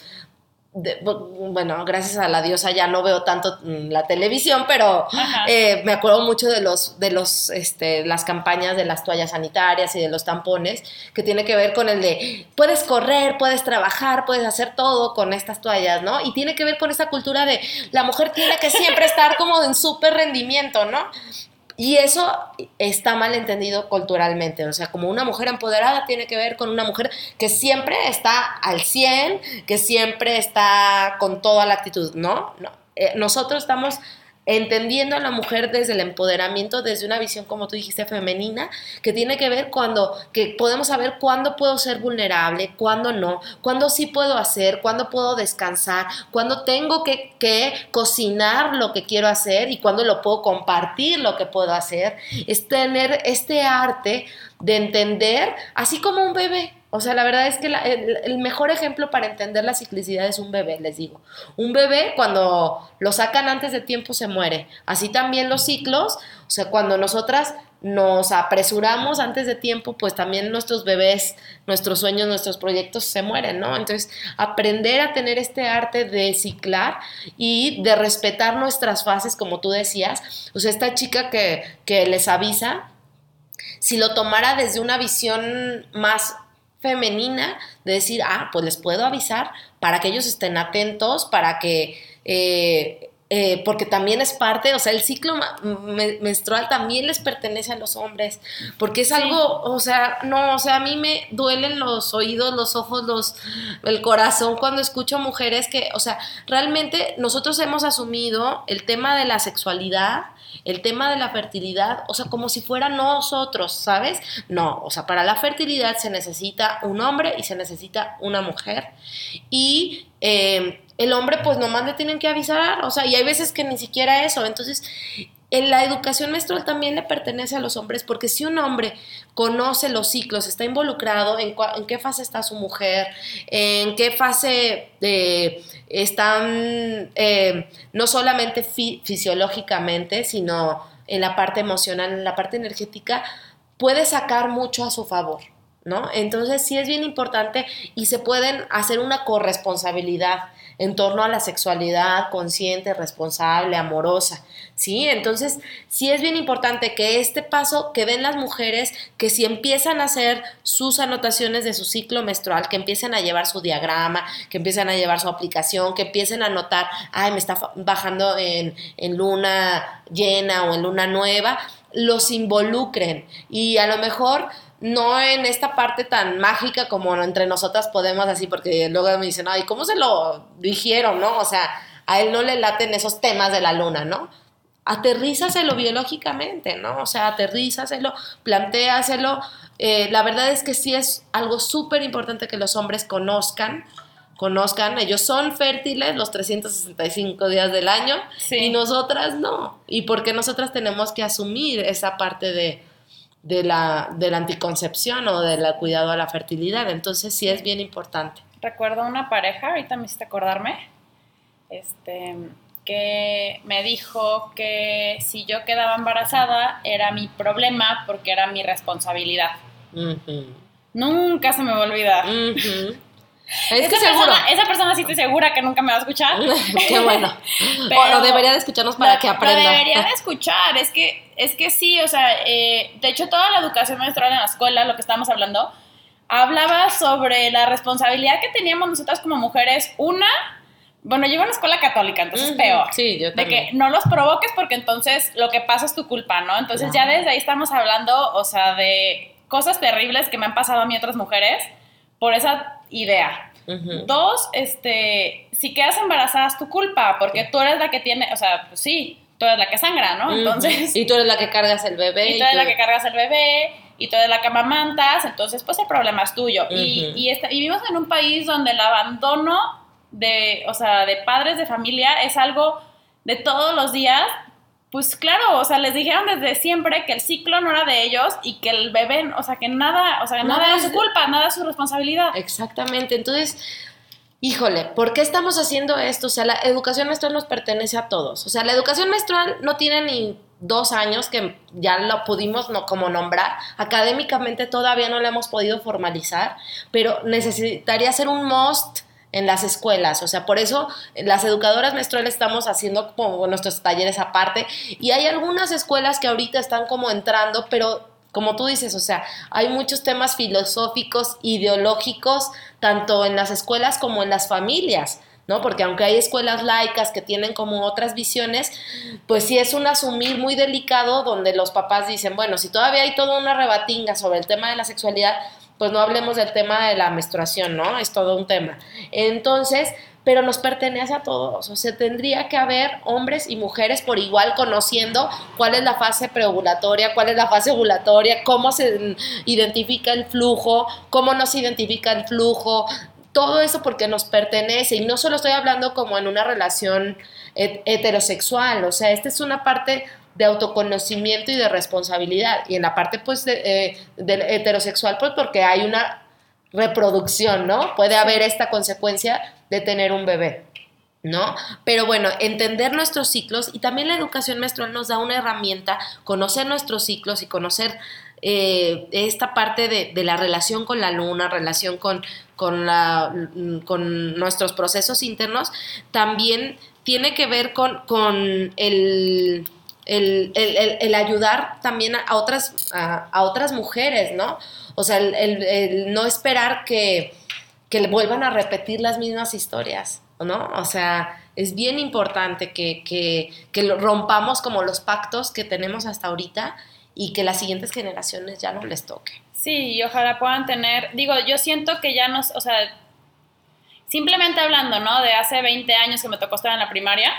bueno, gracias a la diosa ya no veo tanto mm, la televisión, pero eh, me acuerdo mucho de los, de los, este, las campañas de las toallas sanitarias y de los tampones, que tiene que ver con el de puedes correr, puedes trabajar, puedes hacer todo con estas toallas, ¿no? Y tiene que ver con esa cultura de la mujer tiene que siempre estar como en súper rendimiento, ¿no? Y eso está mal entendido culturalmente. O sea, como una mujer empoderada tiene que ver con una mujer que siempre está al 100, que siempre está con toda la actitud. No, no. Eh, nosotros estamos entendiendo a la mujer desde el empoderamiento, desde una visión, como tú dijiste, femenina, que tiene que ver cuando, que podemos saber cuándo puedo ser vulnerable, cuándo no, cuándo sí puedo hacer, cuándo puedo descansar, cuándo tengo que, que cocinar lo que quiero hacer y cuándo lo puedo compartir lo que puedo hacer, es tener este arte de entender, así como un bebé, o sea, la verdad es que el, mejor ejemplo para entender la ciclicidad es un bebé, les digo. Un bebé cuando lo sacan antes de tiempo se muere. Así también los ciclos, o sea, cuando nosotras nos apresuramos antes de tiempo, pues también nuestros bebés, nuestros sueños, nuestros proyectos se mueren, ¿no? Entonces, aprender a tener este arte de ciclar y de respetar nuestras fases, como tú decías. O sea, esta chica que, que les avisa, si lo tomara desde una visión más femenina de decir, ah, pues les puedo avisar para que ellos estén atentos, para que, eh, eh, porque también es parte, o sea, el ciclo menstrual también les pertenece a los hombres, porque es algo, o sea, no, o sea, a mí me duelen los oídos, los ojos, los, el corazón cuando escucho mujeres que, o sea, realmente nosotros hemos asumido el tema de la sexualidad, el tema de la fertilidad, o sea, como si fuera nosotros, ¿sabes? No, o sea, para la fertilidad se necesita un hombre y se necesita una mujer. Y eh, el hombre, pues nomás le tienen que avisar, o sea, y hay veces que ni siquiera eso. Entonces, en la educación menstrual también le pertenece a los hombres, porque si un hombre conoce los ciclos, está involucrado en, en qué fase está su mujer, en qué fase eh, están, eh, no solamente fisiológicamente, sino en la parte emocional, en la parte energética, puede sacar mucho a su favor. ¿No? Entonces sí es bien importante y se pueden hacer una corresponsabilidad en torno a la sexualidad consciente, responsable, amorosa, ¿sí? Entonces, sí es bien importante que este paso que den las mujeres, que si empiezan a hacer sus anotaciones de su ciclo menstrual, que empiecen a llevar su diagrama, que empiecen a llevar su aplicación, que empiecen a notar, ay, me está bajando en, en luna llena o en luna nueva, los involucren y a lo mejor no en esta parte tan mágica como entre nosotras podemos así, porque luego me dicen, ay, ¿cómo se lo dijeron, no? O sea, a él no le laten esos temas de la luna, ¿no? Aterrízaselo biológicamente, ¿no? O sea, aterrízaselo, plantéaselo. Eh, la verdad es que sí es algo súper importante que los hombres conozcan, conozcan, ellos son fértiles los 365 días del año y nosotras no. Y porque nosotras tenemos que asumir esa parte de, de la, de la anticoncepción o del cuidado a la fertilidad. Entonces sí es bien importante.
Recuerdo una pareja, ahorita me hiciste acordarme, este, que me dijo que si yo quedaba embarazada era mi problema porque era mi responsabilidad. Nunca se me va a olvidar. Es que seguro. esa persona sí te segura que nunca me va a escuchar.
Qué bueno. Pero, o debería de escucharnos para que aprenda.
debería de escuchar. Es que, es que sí, o sea, eh, de hecho toda la educación menstrual en la escuela, lo que estábamos hablando, hablaba sobre la responsabilidad que teníamos nosotras como mujeres. Una, bueno, yo iba a una escuela católica, entonces es peor.
Sí, yo
también. De que no los provoques porque entonces lo que pasa es tu culpa, ¿no? Entonces ya desde ahí estamos hablando, o sea, de cosas terribles que me han pasado a mí otras mujeres por esa idea. Dos, este, si quedas embarazada es tu culpa, porque tú eres la que tiene, o sea, pues sí, tú eres la que sangra, ¿no? Entonces...
Y tú eres la que cargas el bebé.
Y tú eres la que cargas el bebé, y tú eres la que amamantas, entonces pues el problema es tuyo. y, y, y vivimos en un país donde el abandono de, o sea, de padres de familia es algo de todos los días pues claro, o sea, les dijeron desde siempre que el ciclo no era de ellos y que el bebé, o sea, que nada, o sea, nada, era su culpa, nada es su responsabilidad.
Exactamente, entonces, híjole, ¿por qué estamos haciendo esto? O sea, la educación menstrual nos pertenece a todos. O sea, la educación menstrual no tiene ni dos años que ya lo pudimos no, como nombrar. Académicamente todavía no lo hemos podido formalizar, pero necesitaría ser un must en las escuelas. O sea, por eso las educadoras menstruales estamos haciendo como nuestros talleres aparte. Y hay algunas escuelas que ahorita están como entrando, pero como tú dices, o sea, hay muchos temas filosóficos, ideológicos, tanto en las escuelas como en las familias. ¿no? Porque aunque hay escuelas laicas que tienen como otras visiones, pues sí es un asumir muy delicado donde los papás dicen, bueno, si todavía hay toda una rebatinga sobre el tema de la sexualidad, pues no hablemos del tema de la menstruación, ¿no? Es todo un tema. Entonces, pero nos pertenece a todos, o sea, tendría que haber hombres y mujeres por igual conociendo cuál es la fase preovulatoria, cuál es la fase ovulatoria, cómo se identifica el flujo, cómo no se identifica el flujo, todo eso porque nos pertenece y no solo estoy hablando como en una relación heterosexual, o sea, esta es una parte de autoconocimiento y de responsabilidad. Y en la parte pues de, eh, heterosexual, pues porque hay una reproducción, ¿no? Puede haber esta consecuencia de tener un bebé. ¿no? Pero bueno, entender nuestros ciclos y también la educación menstrual nos da una herramienta, conocer nuestros ciclos y conocer eh, esta parte de, la relación con la luna, relación con, con, la, con nuestros procesos internos, también tiene que ver con, con el el, ayudar también a otras, a, otras mujeres, ¿no? O sea, el, no esperar que, que vuelvan a repetir las mismas historias, ¿no? O sea, es bien importante que, que, que rompamos como los pactos que tenemos hasta ahorita y que las siguientes generaciones ya no les toque.
Sí, y ojalá puedan tener, digo, yo siento que ya nos, o sea, simplemente hablando, ¿no? De hace 20 años que me tocó estar en la primaria,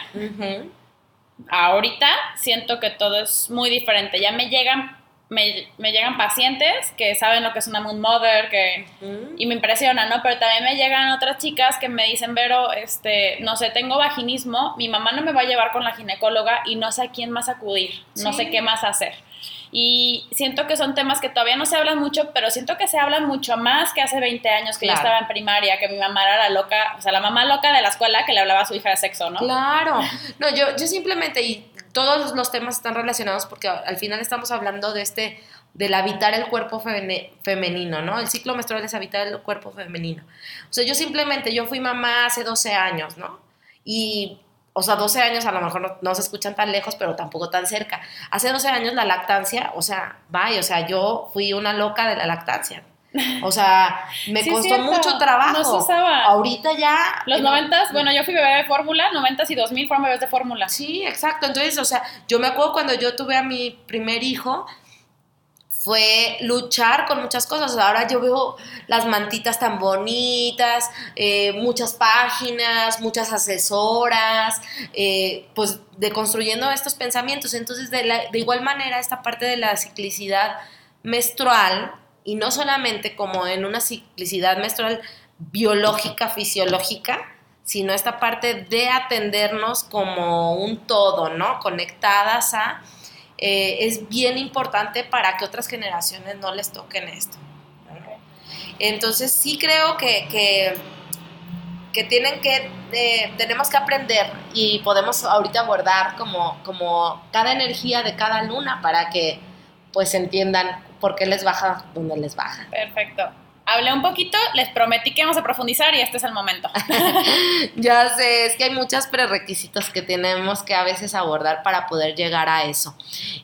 ahorita siento que todo es muy diferente. Ya me llegan, me, llegan pacientes que saben lo que es una moon mother, que, y me impresiona, ¿no? Pero también me llegan otras chicas que me dicen, Vero, este, no sé, tengo vaginismo, mi mamá no me va a llevar con la ginecóloga y no sé a quién más acudir, no sé qué más hacer. Y siento que son temas que todavía no se hablan mucho, pero siento que se hablan mucho más que hace 20 años que yo estaba en primaria, que mi mamá era la loca, o sea, la mamá loca de la escuela que le hablaba a su hija de sexo, ¿no?
Claro. No, yo, yo simplemente, y todos los temas están relacionados porque al final estamos hablando de este, del habitar el cuerpo femenino, ¿no? El ciclo menstrual es habitar el cuerpo femenino. O sea, yo simplemente, yo fui mamá hace 12 años, ¿no? Y, o sea, 12 años a lo mejor no, no se escuchan tan lejos, pero tampoco tan cerca. Hace 12 años la lactancia, o sea, vaya, o sea, yo fui una loca de la lactancia. O sea, me costó mucho trabajo.
No se usaba.
Ahorita ya.
Los noventas, bueno, yo fui bebé de fórmula, noventas y dos mil fueron bebés de fórmula.
Sí, exacto. Entonces, o sea, yo me acuerdo cuando yo tuve a mi primer hijo, fue luchar con muchas cosas. Ahora yo veo las mantitas tan bonitas, eh, muchas páginas, muchas asesoras, eh, pues deconstruyendo estos pensamientos. Entonces, de, de igual manera, esta parte de la ciclicidad menstrual y no solamente como en una ciclicidad menstrual biológica, fisiológica, sino esta parte de atendernos como un todo, ¿no? Conectadas a... Eh, es bien importante para que otras generaciones no les toquen esto. Entonces sí creo que, que, tienen que, eh, tenemos que aprender y podemos ahorita abordar como, como cada energía de cada luna para que pues entiendan por qué les baja donde les baja.
Perfecto. Hablé un poquito, les prometí que íbamos a profundizar y este es el momento.
ya sé, es que hay muchos prerequisitos que tenemos que a veces abordar para poder llegar a eso.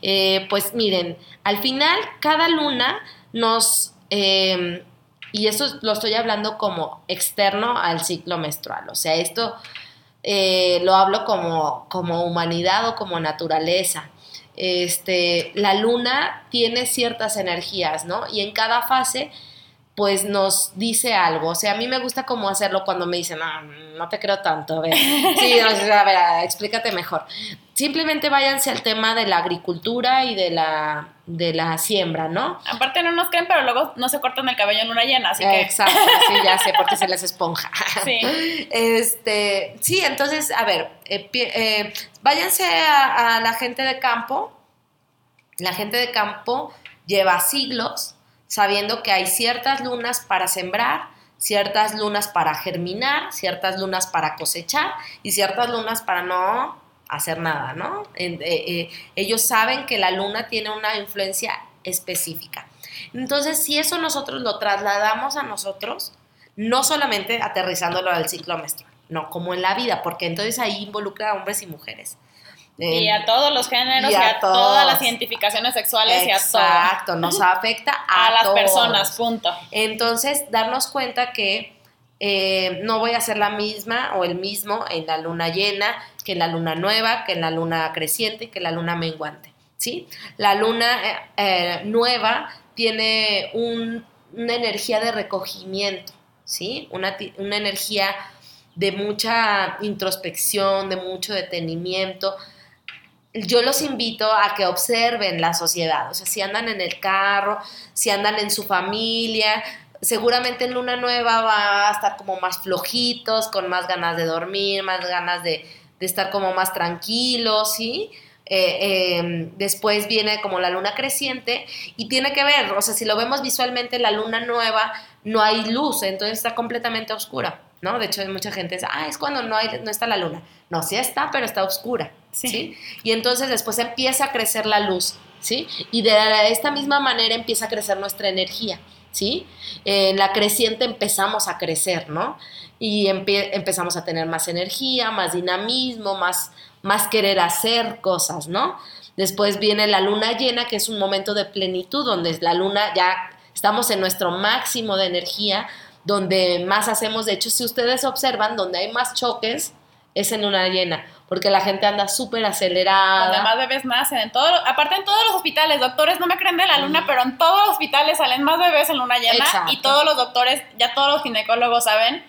Eh, pues miren, al final cada luna nos... Em, y eso lo estoy hablando como externo al ciclo menstrual. O sea, esto eh, lo hablo como, como humanidad o como naturaleza este, la luna tiene ciertas energías, ¿no? Y en cada fase, pues nos dice algo. O sea, a mí me gusta como hacerlo cuando me dicen, ah, no te creo tanto, a ver, sí, a ver, explícate mejor. Simplemente váyanse al tema de la agricultura y de la, de la siembra, ¿no?
Aparte no nos creen, pero luego no se cortan el cabello en una llena, así que...
Exacto, sí, ya sé, porque se les esponja. Sí. Este, sí, entonces, a ver, eh, eh, váyanse a, la gente de campo. La gente de campo lleva siglos sabiendo que hay ciertas lunas para sembrar, ciertas lunas para germinar, ciertas lunas para cosechar y ciertas lunas para no hacer nada, ¿no? Eh, eh, ellos saben que la luna tiene una influencia específica. Entonces, si eso nosotros lo trasladamos a nosotros, no solamente aterrizándolo al ciclo menstrual, no, como en la vida, porque entonces ahí involucra a hombres y mujeres.
Y a todos los géneros y a, todas las identificaciones sexuales y a todo.
Exacto, nos afecta a,
las personas, punto.
Entonces, darnos cuenta que eh, no voy a ser la misma o el mismo en la luna llena, que en la luna nueva, que en la luna creciente, que en la luna menguante. ¿sí? La luna eh, eh, nueva tiene una energía de recogimiento, ¿sí? una, una energía de mucha introspección, de mucho detenimiento. Yo los invito a que observen la sociedad, o sea, si andan en el carro, si andan en su familia, seguramente en luna nueva va a estar como más flojitos, con más ganas de dormir, más ganas de, estar como más tranquilos, ¿sí? Eh, em, después viene como la luna creciente y tiene que ver, o sea, si lo vemos visualmente, la luna nueva no hay luz, entonces está completamente oscura. ¿no? De hecho, hay mucha gente dice, ah, es cuando no, hay, no está la luna. No, sí está, pero está oscura, ¿sí? Y entonces después empieza a crecer la luz, ¿sí? Y de esta misma manera empieza a crecer nuestra energía, ¿sí? En la creciente empezamos a crecer, ¿no? Y empezamos a tener más energía, más dinamismo, más, más querer hacer cosas, ¿no? Después viene la luna llena, que es un momento de plenitud, donde la luna ya estamos en nuestro máximo de energía, donde más hacemos, de hecho, si ustedes observan, donde hay más choques, es en luna llena, porque la gente anda súper acelerada.
Donde más bebés nacen, en todo, aparte en todos los hospitales, doctores no me creen de la luna, pero en todos los hospitales salen más bebés en luna llena y todos los doctores, ya todos los ginecólogos saben,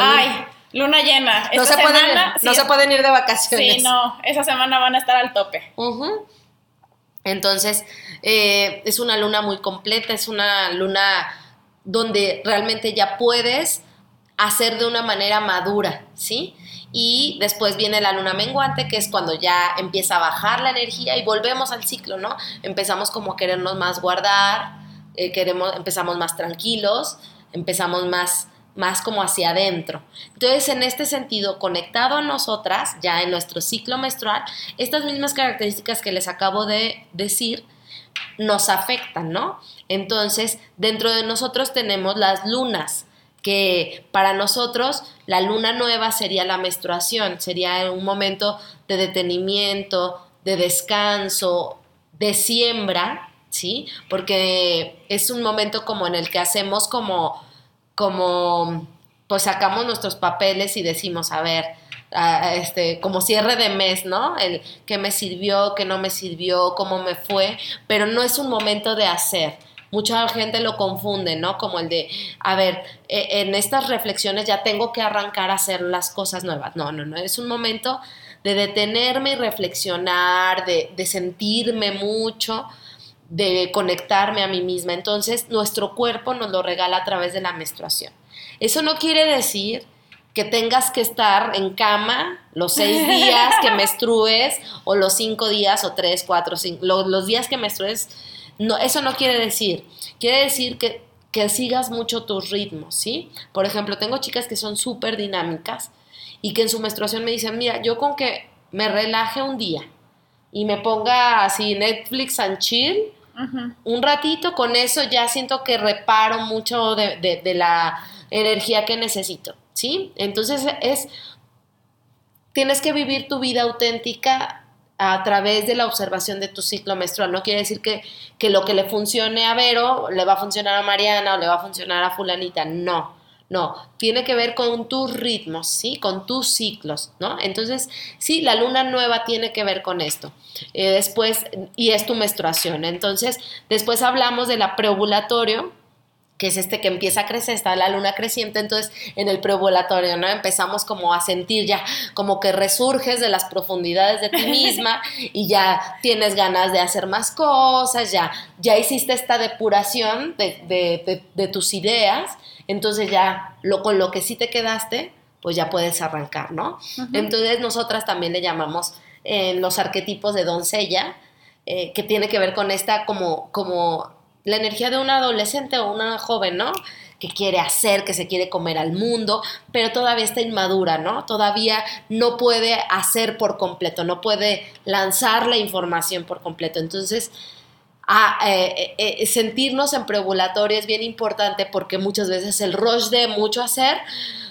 ay, luna llena.
No se, pueden, ir, no se pueden ir de vacaciones.
Sí, no, esa semana van a estar al tope.
Entonces, eh, es una luna muy completa, es una luna donde realmente ya puedes hacer de una manera madura, ¿sí? Y después viene la luna menguante, que es cuando ya empieza a bajar la energía y volvemos al ciclo, ¿no? Empezamos como a querernos más guardar, eh, queremos, empezamos más tranquilos, empezamos más más como hacia adentro. Entonces, en este sentido, conectado a nosotras, ya en nuestro ciclo menstrual, estas mismas características que les acabo de decir nos afectan, ¿no? Entonces, dentro de nosotros tenemos las lunas, que para nosotros la luna nueva sería la menstruación, sería un momento de detenimiento, de descanso, de siembra, ¿sí? Porque es un momento como en el que hacemos como, como, pues sacamos nuestros papeles y decimos, a ver, este, como cierre de mes, ¿no? El qué me sirvió, qué no me sirvió, cómo me fue, pero no es un momento de hacer. Mucha gente lo confunde, ¿no? Como el de, a ver, e, en estas reflexiones ya tengo que arrancar a hacer las cosas nuevas. No, no, no, es un momento de detenerme y reflexionar, de, de sentirme mucho, de conectarme a mí misma. Entonces, nuestro cuerpo nos lo regala a través de la menstruación. Eso no quiere decir que tengas que estar en cama los seis días que menstrues o los cinco días o tres, cuatro, cinco, los, días que menstrues. No, eso no quiere decir. Quiere decir que, que sigas mucho tus ritmos, ¿sí? Por ejemplo, tengo chicas que son súper dinámicas y que en su menstruación me dicen, mira, yo con que me relaje un día y me ponga así Netflix and chill, un ratito, con eso ya siento que reparo mucho de, de la energía que necesito. ¿sí? Entonces es, tienes que vivir tu vida auténtica a través de la observación de tu ciclo menstrual. No quiere decir que, que, lo que le funcione a Vero le va a funcionar a Mariana o le va a funcionar a fulanita. No, no. Tiene que ver con tus ritmos, ¿sí? Con tus ciclos, ¿no? Entonces, sí, la luna nueva tiene que ver con esto. Eh, después, y es tu menstruación. Entonces, después hablamos de la preovulatorio, que es este que empieza a crecer, está la luna creciente, entonces en el preovulatorio, ¿no? Empezamos como a sentir ya, como que resurges de las profundidades de ti misma y ya tienes ganas de hacer más cosas, ya, ya hiciste esta depuración de, tus ideas, entonces ya lo, con lo que sí te quedaste, pues ya puedes arrancar, ¿no? Entonces nosotras también le llamamos en los arquetipos de doncella, eh, que tiene que ver con esta como, como la energía de una adolescente o una joven, ¿no? que quiere hacer, que se quiere comer al mundo, pero todavía está inmadura, ¿no? Todavía no puede hacer por completo, no puede lanzar la información por completo. Entonces, eh, eh, eh, sentirnos en preovulatorio es bien importante porque muchas veces el rush de mucho hacer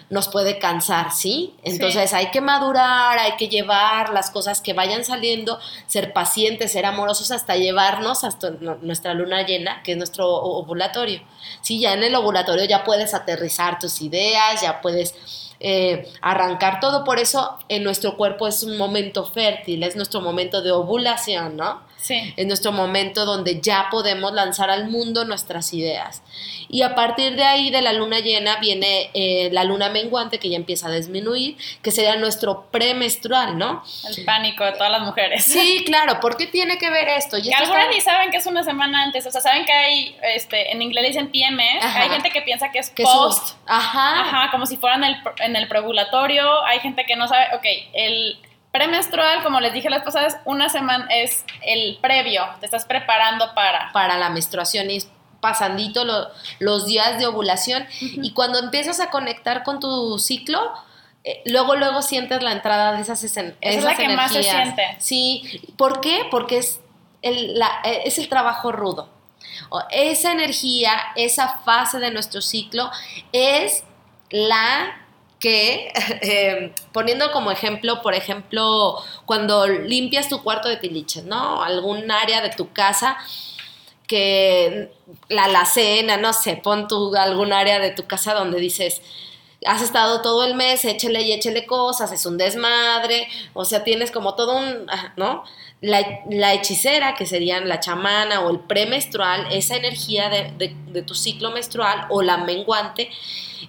nos puede cansar, ¿sí? Entonces hay que madurar, hay que llevar las cosas que vayan saliendo, ser pacientes, ser amorosos hasta llevarnos hasta nuestra luna llena, que es nuestro ovulatorio. Sí, ya en el ovulatorio ya puedes aterrizar tus ideas, ya puedes eh, arrancar todo. Por eso en nuestro cuerpo es un momento fértil, es nuestro momento de ovulación, ¿no? Sí. Es nuestro momento donde ya podemos lanzar al mundo nuestras ideas. Y a partir de ahí, de la luna llena, viene eh, la luna menguante que ya empieza a disminuir, que sería nuestro premenstrual, ¿no?
El pánico de todas las mujeres.
Sí, claro. ¿Por qué tiene que ver esto?
Y algunas ni saben que es una semana antes. O sea, saben que hay, este, en inglés dicen PMS. Hay gente que piensa que es post. ajá. Ajá, como si fueran el, en el. Hay gente que no sabe, ok, el premenstrual, como les dije las pasadas, una semana es el previo, te estás preparando para...
Para la menstruación y pasandito los días de ovulación y cuando empiezas a conectar con tu ciclo, eh, luego, luego sientes la entrada de esas, esas
es la que más se siente.
Sí, ¿por qué? Porque es el, eh, es el trabajo rudo. Esa energía, esa fase de nuestro ciclo es la que, em, poniendo como ejemplo, por ejemplo, cuando limpias tu cuarto de tiliches, ¿no? Algún área de tu casa que la alacena, no sé, pon tu, algún área de tu casa donde dices, has estado todo el mes, échele y échele cosas, es un desmadre, o sea, tienes como todo un, ¿no? La, hechicera, que serían la chamana o el premenstrual, esa energía de, tu ciclo menstrual o la menguante,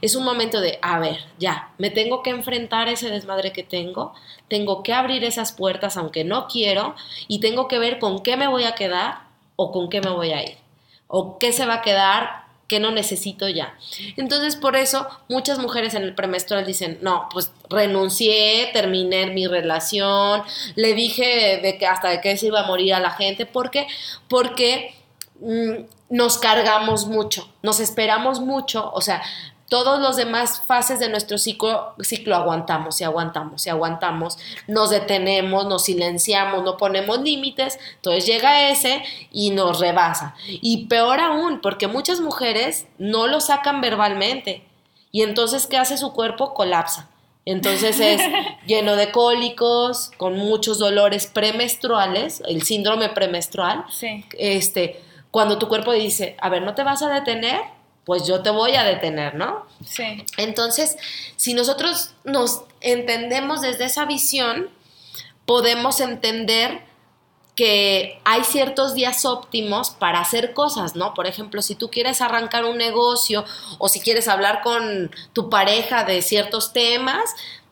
es un momento de, a ver, ya, me tengo que enfrentar a ese desmadre que tengo, tengo que abrir esas puertas aunque no quiero y tengo que ver con qué me voy a quedar o con qué me voy a ir o qué se va a quedar que no necesito ya. Entonces, por eso muchas mujeres en el premenstrual dicen, no, pues renuncié, terminé mi relación, le dije de que hasta de que se iba a morir a la gente, ¿por qué? Porque mm, nos cargamos mucho, nos esperamos mucho, o sea, todos los demás fases de nuestro ciclo, ciclo aguantamos y aguantamos y aguantamos, nos detenemos, nos silenciamos, no ponemos límites, entonces llega ese y nos rebasa. Y peor aún, porque muchas mujeres no lo sacan verbalmente y entonces ¿qué hace su cuerpo? Colapsa. Entonces es lleno de cólicos, con muchos dolores premenstruales, el síndrome premenstrual.
Sí.
Este, cuando tu cuerpo dice, a ver, no te vas a detener, pues yo te voy a detener, ¿no?
Sí.
Entonces, si nosotros nos entendemos desde esa visión, podemos entender que hay ciertos días óptimos para hacer cosas, ¿no? Por ejemplo, si tú quieres arrancar un negocio o si quieres hablar con tu pareja de ciertos temas,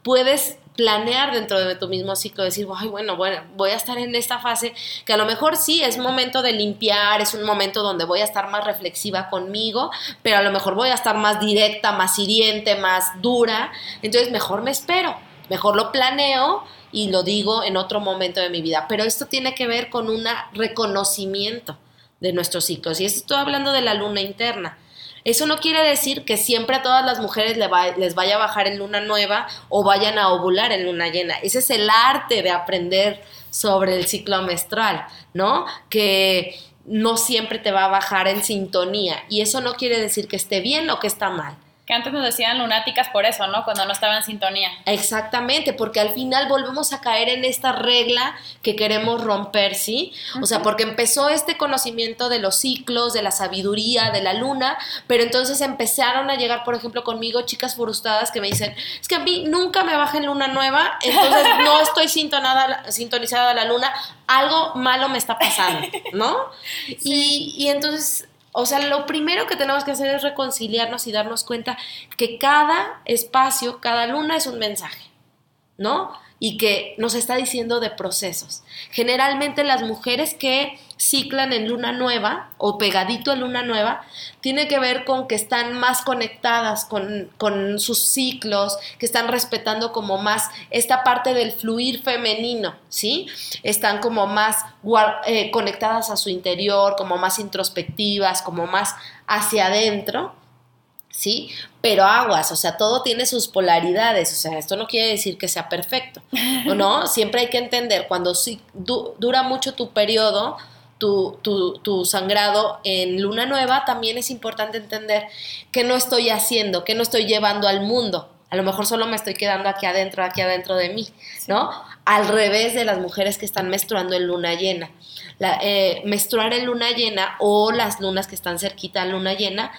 puedes planear dentro de tu mismo ciclo, decir, Ay, bueno, bueno, voy a estar en esta fase que a lo mejor sí es momento de limpiar, es un momento donde voy a estar más reflexiva conmigo, pero a lo mejor voy a estar más directa, más hiriente, más dura, entonces mejor me espero, mejor lo planeo y lo digo en otro momento de mi vida, pero esto tiene que ver con un reconocimiento de nuestros ciclos y estoy hablando de la luna interna. Eso no quiere decir que siempre a todas las mujeres les vaya a bajar en luna nueva o vayan a ovular en luna llena. Ese es el arte de aprender sobre el ciclo menstrual, ¿no? Que no siempre te va a bajar en sintonía y eso no quiere decir que esté bien o que está mal.
Que antes nos decían lunáticas por eso, ¿no? Cuando no estaba en sintonía.
Exactamente, porque al final volvemos a caer en esta regla que queremos romper, ¿sí? O sea, porque empezó este conocimiento de los ciclos, de la sabiduría, de la luna, pero entonces empezaron a llegar, por ejemplo, conmigo chicas frustradas que me dicen, es que a mí nunca me baja en luna nueva, entonces no estoy sintonada, sintonizada a la luna, algo malo me está pasando, ¿no? Y, y entonces o sea, lo primero que tenemos que hacer es reconciliarnos y darnos cuenta que cada espacio, cada luna es un mensaje, ¿no? Y que nos está diciendo de procesos. Generalmente las mujeres que ciclan en luna nueva o pegadito a luna nueva, tiene que ver con que están más conectadas con, sus ciclos, que están respetando como más esta parte del fluir femenino, ¿sí? Están como más eh, conectadas a su interior, como más introspectivas, como más hacia adentro. ¿Sí? Pero aguas, o sea, todo tiene sus polaridades, o sea, esto no quiere decir que sea perfecto, ¿no? Siempre hay que entender, cuando dura mucho tu periodo, tu, sangrado en luna nueva, también es importante entender qué no estoy haciendo, qué no estoy llevando al mundo. A lo mejor solo me estoy quedando aquí adentro, aquí adentro de mí, ¿no? Al revés de las mujeres que están menstruando en luna llena. La, eh, menstruar en luna llena o las lunas que están cerquita a luna llena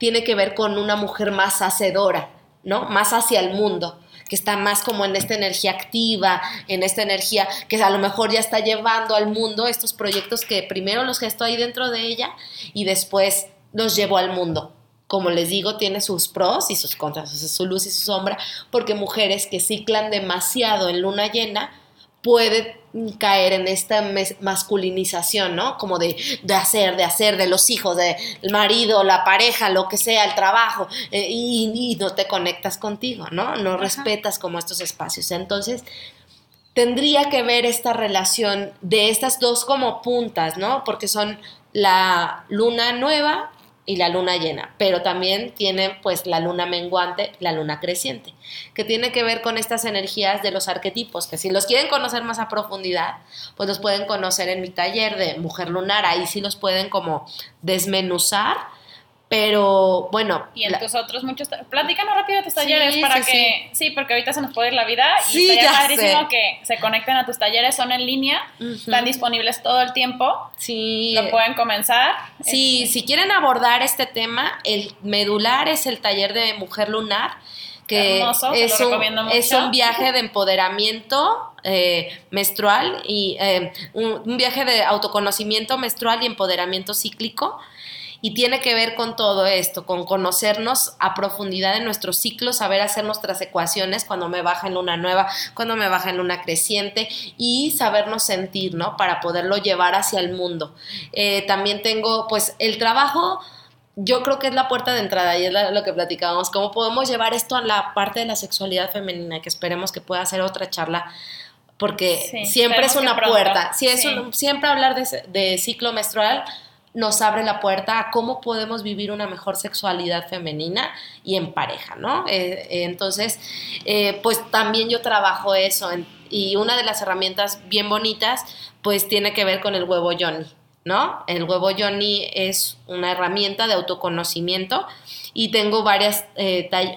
tiene que ver con una mujer más hacedora, ¿no? Más hacia el mundo que está más como en esta energía activa, en esta energía que a lo mejor ya está llevando al mundo estos proyectos que primero los gestó ahí dentro de ella y después los llevó al mundo. Como les digo, tiene sus pros y sus contras, su luz y su sombra, porque mujeres que ciclan demasiado en luna llena puede caer en esta masculinización, ¿no? Como de, hacer, de hacer, de los hijos, del marido, la pareja, lo que sea, el trabajo, eh, y, no te conectas contigo, ¿no? No respetas como estos espacios. Entonces, tendría que ver esta relación de estas dos como puntas, ¿no? Porque son la luna nueva y la luna llena, pero también tiene pues la luna menguante, la luna creciente, que tiene que ver con estas energías de los arquetipos, que si los quieren conocer más a profundidad, pues los pueden conocer en mi taller de mujer lunar, ahí sí los pueden como desmenuzar pero bueno.
Y en tus otros muchos. Platícanos rápido de tus talleres para que. Sí. porque ahorita se nos puede ir la vida. Y sí, sería padrísimo que se conecten a tus talleres. Son en línea. Están disponibles todo el tiempo.
Sí.
Lo pueden comenzar.
Sí, este. si quieren abordar este tema, el medular es el taller de Mujer Lunar. Que es, un, es un viaje de empoderamiento eh, menstrual y eh, un viaje de autoconocimiento menstrual y empoderamiento cíclico y tiene que ver con todo esto, con conocernos a profundidad en nuestro ciclo, saber hacer nuestras ecuaciones cuando me baja en luna nueva, cuando me baja en luna creciente y sabernos sentir, ¿no? Para poderlo llevar hacia el mundo. Eh, también tengo, pues, el trabajo yo creo que es la puerta de entrada y es lo que platicábamos, cómo podemos llevar esto a la parte de la sexualidad femenina, que esperemos que pueda ser otra charla, porque siempre es una puerta, si es siempre hablar de, de, ciclo menstrual nos abre la puerta a cómo podemos vivir una mejor sexualidad femenina y en pareja, ¿no? Eh, eh, entonces, eh, pues también yo trabajo eso y una de las herramientas bien bonitas, pues tiene que ver con el huevo Johnny, ¿no? El huevo Johnny es una herramienta de autoconocimiento y tengo varias,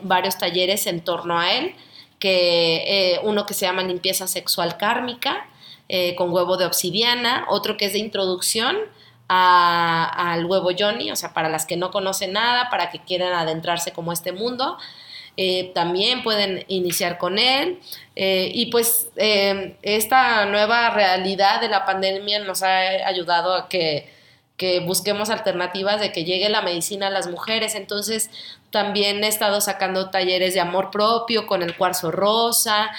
varios talleres en torno a él, que uno que se llama limpieza sexual kármica, con huevo de obsidiana, otro que es de introducción, al huevo Johnny, o sea, para las que no conocen nada, para que quieran adentrarse como este mundo. Eh, también pueden iniciar con él. Eh, y pues eh, esta nueva realidad de la pandemia nos ha ayudado a que, que, busquemos alternativas de que llegue la medicina a las mujeres. Entonces también he estado sacando talleres de amor propio con el cuarzo rosa.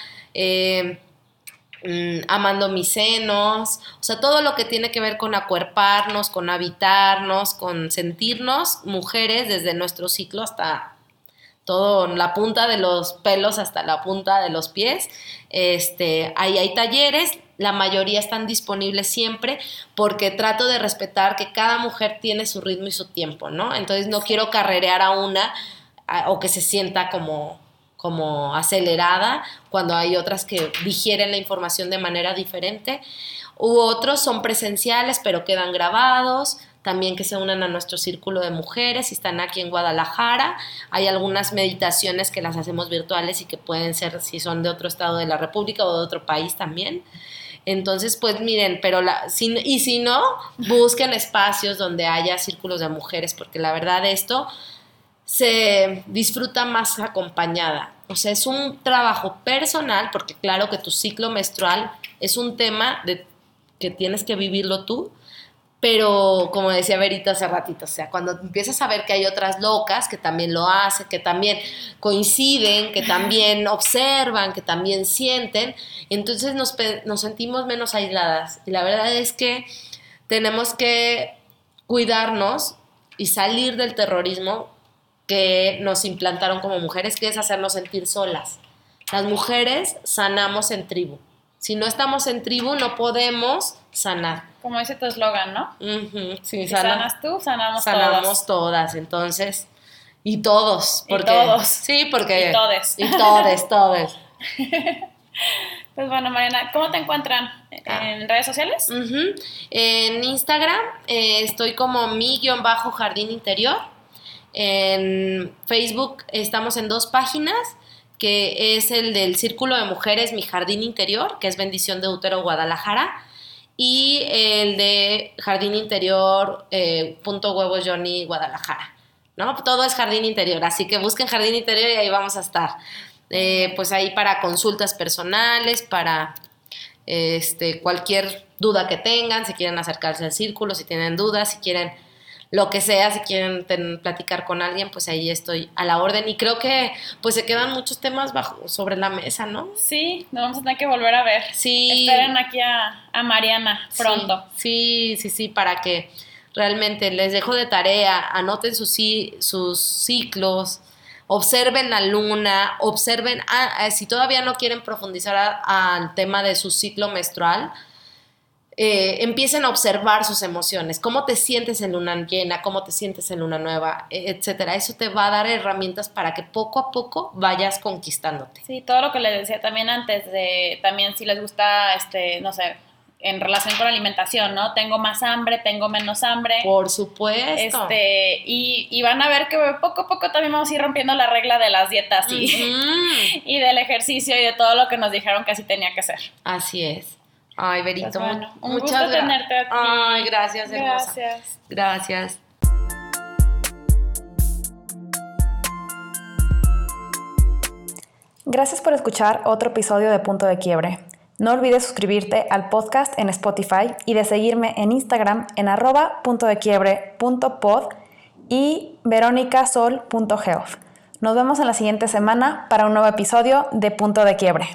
Mm, amando mis senos, o sea, todo lo que tiene que ver con acuerparnos, con habitarnos, con sentirnos mujeres desde nuestro ciclo hasta todo, la punta de los pelos hasta la punta de los pies. Este, ahí hay talleres, la mayoría están disponibles siempre porque trato de respetar que cada mujer tiene su ritmo y su tiempo, ¿no? Entonces no quiero carrerear a una o que se sienta como como acelerada, cuando hay otras que digieren la información de manera diferente, u otros son presenciales pero quedan grabados, también que se unan a nuestro círculo de mujeres, si están aquí en Guadalajara, hay algunas meditaciones que las hacemos virtuales y que pueden ser si son de otro estado de la República o de otro país también. Entonces, pues miren, pero la, y si no, busquen espacios donde haya círculos de mujeres, porque la verdad esto se disfruta más acompañada. O sea, es un trabajo personal, porque claro que tu ciclo menstrual es un tema de, que tienes que vivirlo tú, pero como decía Verita hace ratito, o sea, cuando empiezas a ver que hay otras locas que también lo hacen, que también coinciden, que también observan, que también sienten, entonces nos, nos sentimos menos aisladas. Y la verdad es que tenemos que cuidarnos y salir del terrorismo que nos implantaron como mujeres, que es hacernos sentir solas. Las mujeres sanamos en tribu. Si no estamos en tribu, no podemos sanar.
Como dice tu eslogan, ¿no?
si
sanas tú, sanamos,
sanamos todas. Entonces, y todos.
Porque, y todos.
Sí, porque...
Y todes.
Y todes, todes.
Pues bueno, Mariana, ¿cómo te encuentran? Ah. ¿En redes sociales?
En Instagram eh, estoy como mi-jardín interior. En Facebook estamos en dos páginas, que es el del Círculo de Mujeres Mi Jardín Interior, que es Bendición de Útero Guadalajara, y el de Jardín Interior eh, punto huevos Johnny Guadalajara. ¿no? Todo es Jardín Interior, así que busquen Jardín Interior y ahí vamos a estar. Eh, pues ahí para consultas personales, para este, cualquier duda que tengan, si quieren acercarse al círculo, si tienen dudas, si quieren lo que sea, si quieren platicar con alguien, pues ahí estoy a la orden. Y creo que pues se quedan muchos temas bajo, sobre la mesa, ¿no?
Sí, nos vamos a tener que volver a ver.
Sí.
Esperen aquí a, Mariana pronto.
Sí, sí, sí, para que realmente les dejo de tarea, anoten sus, sus ciclos, observen la luna, observen, ah, si todavía no quieren profundizar al tema de su ciclo menstrual, eh, empiecen a observar sus emociones, cómo te sientes en luna llena, cómo te sientes en luna nueva, e, etcétera. Eso te va a dar herramientas para que poco a poco vayas conquistándote.
Sí, todo lo que les decía también antes de, también si les gusta, este, no sé, en relación con la alimentación, ¿no? Tengo más hambre, tengo menos hambre.
Por supuesto.
Este, y, van a ver que poco a poco también vamos a ir rompiendo la regla de las dietas y, y del ejercicio y de todo lo que nos dijeron que así tenía que ser.
Así es. Ay, Berito,
pues muchas gracias.
Ay, gracias, hermosa. Gracias. Gracias.
Gracias por escuchar otro episodio de Punto de Quiebre. No olvides suscribirte al podcast en Spotify y de seguirme en Instagram en arroba punto de quiebre punto pod y. Nos vemos en la siguiente semana para un nuevo episodio de Punto de Quiebre.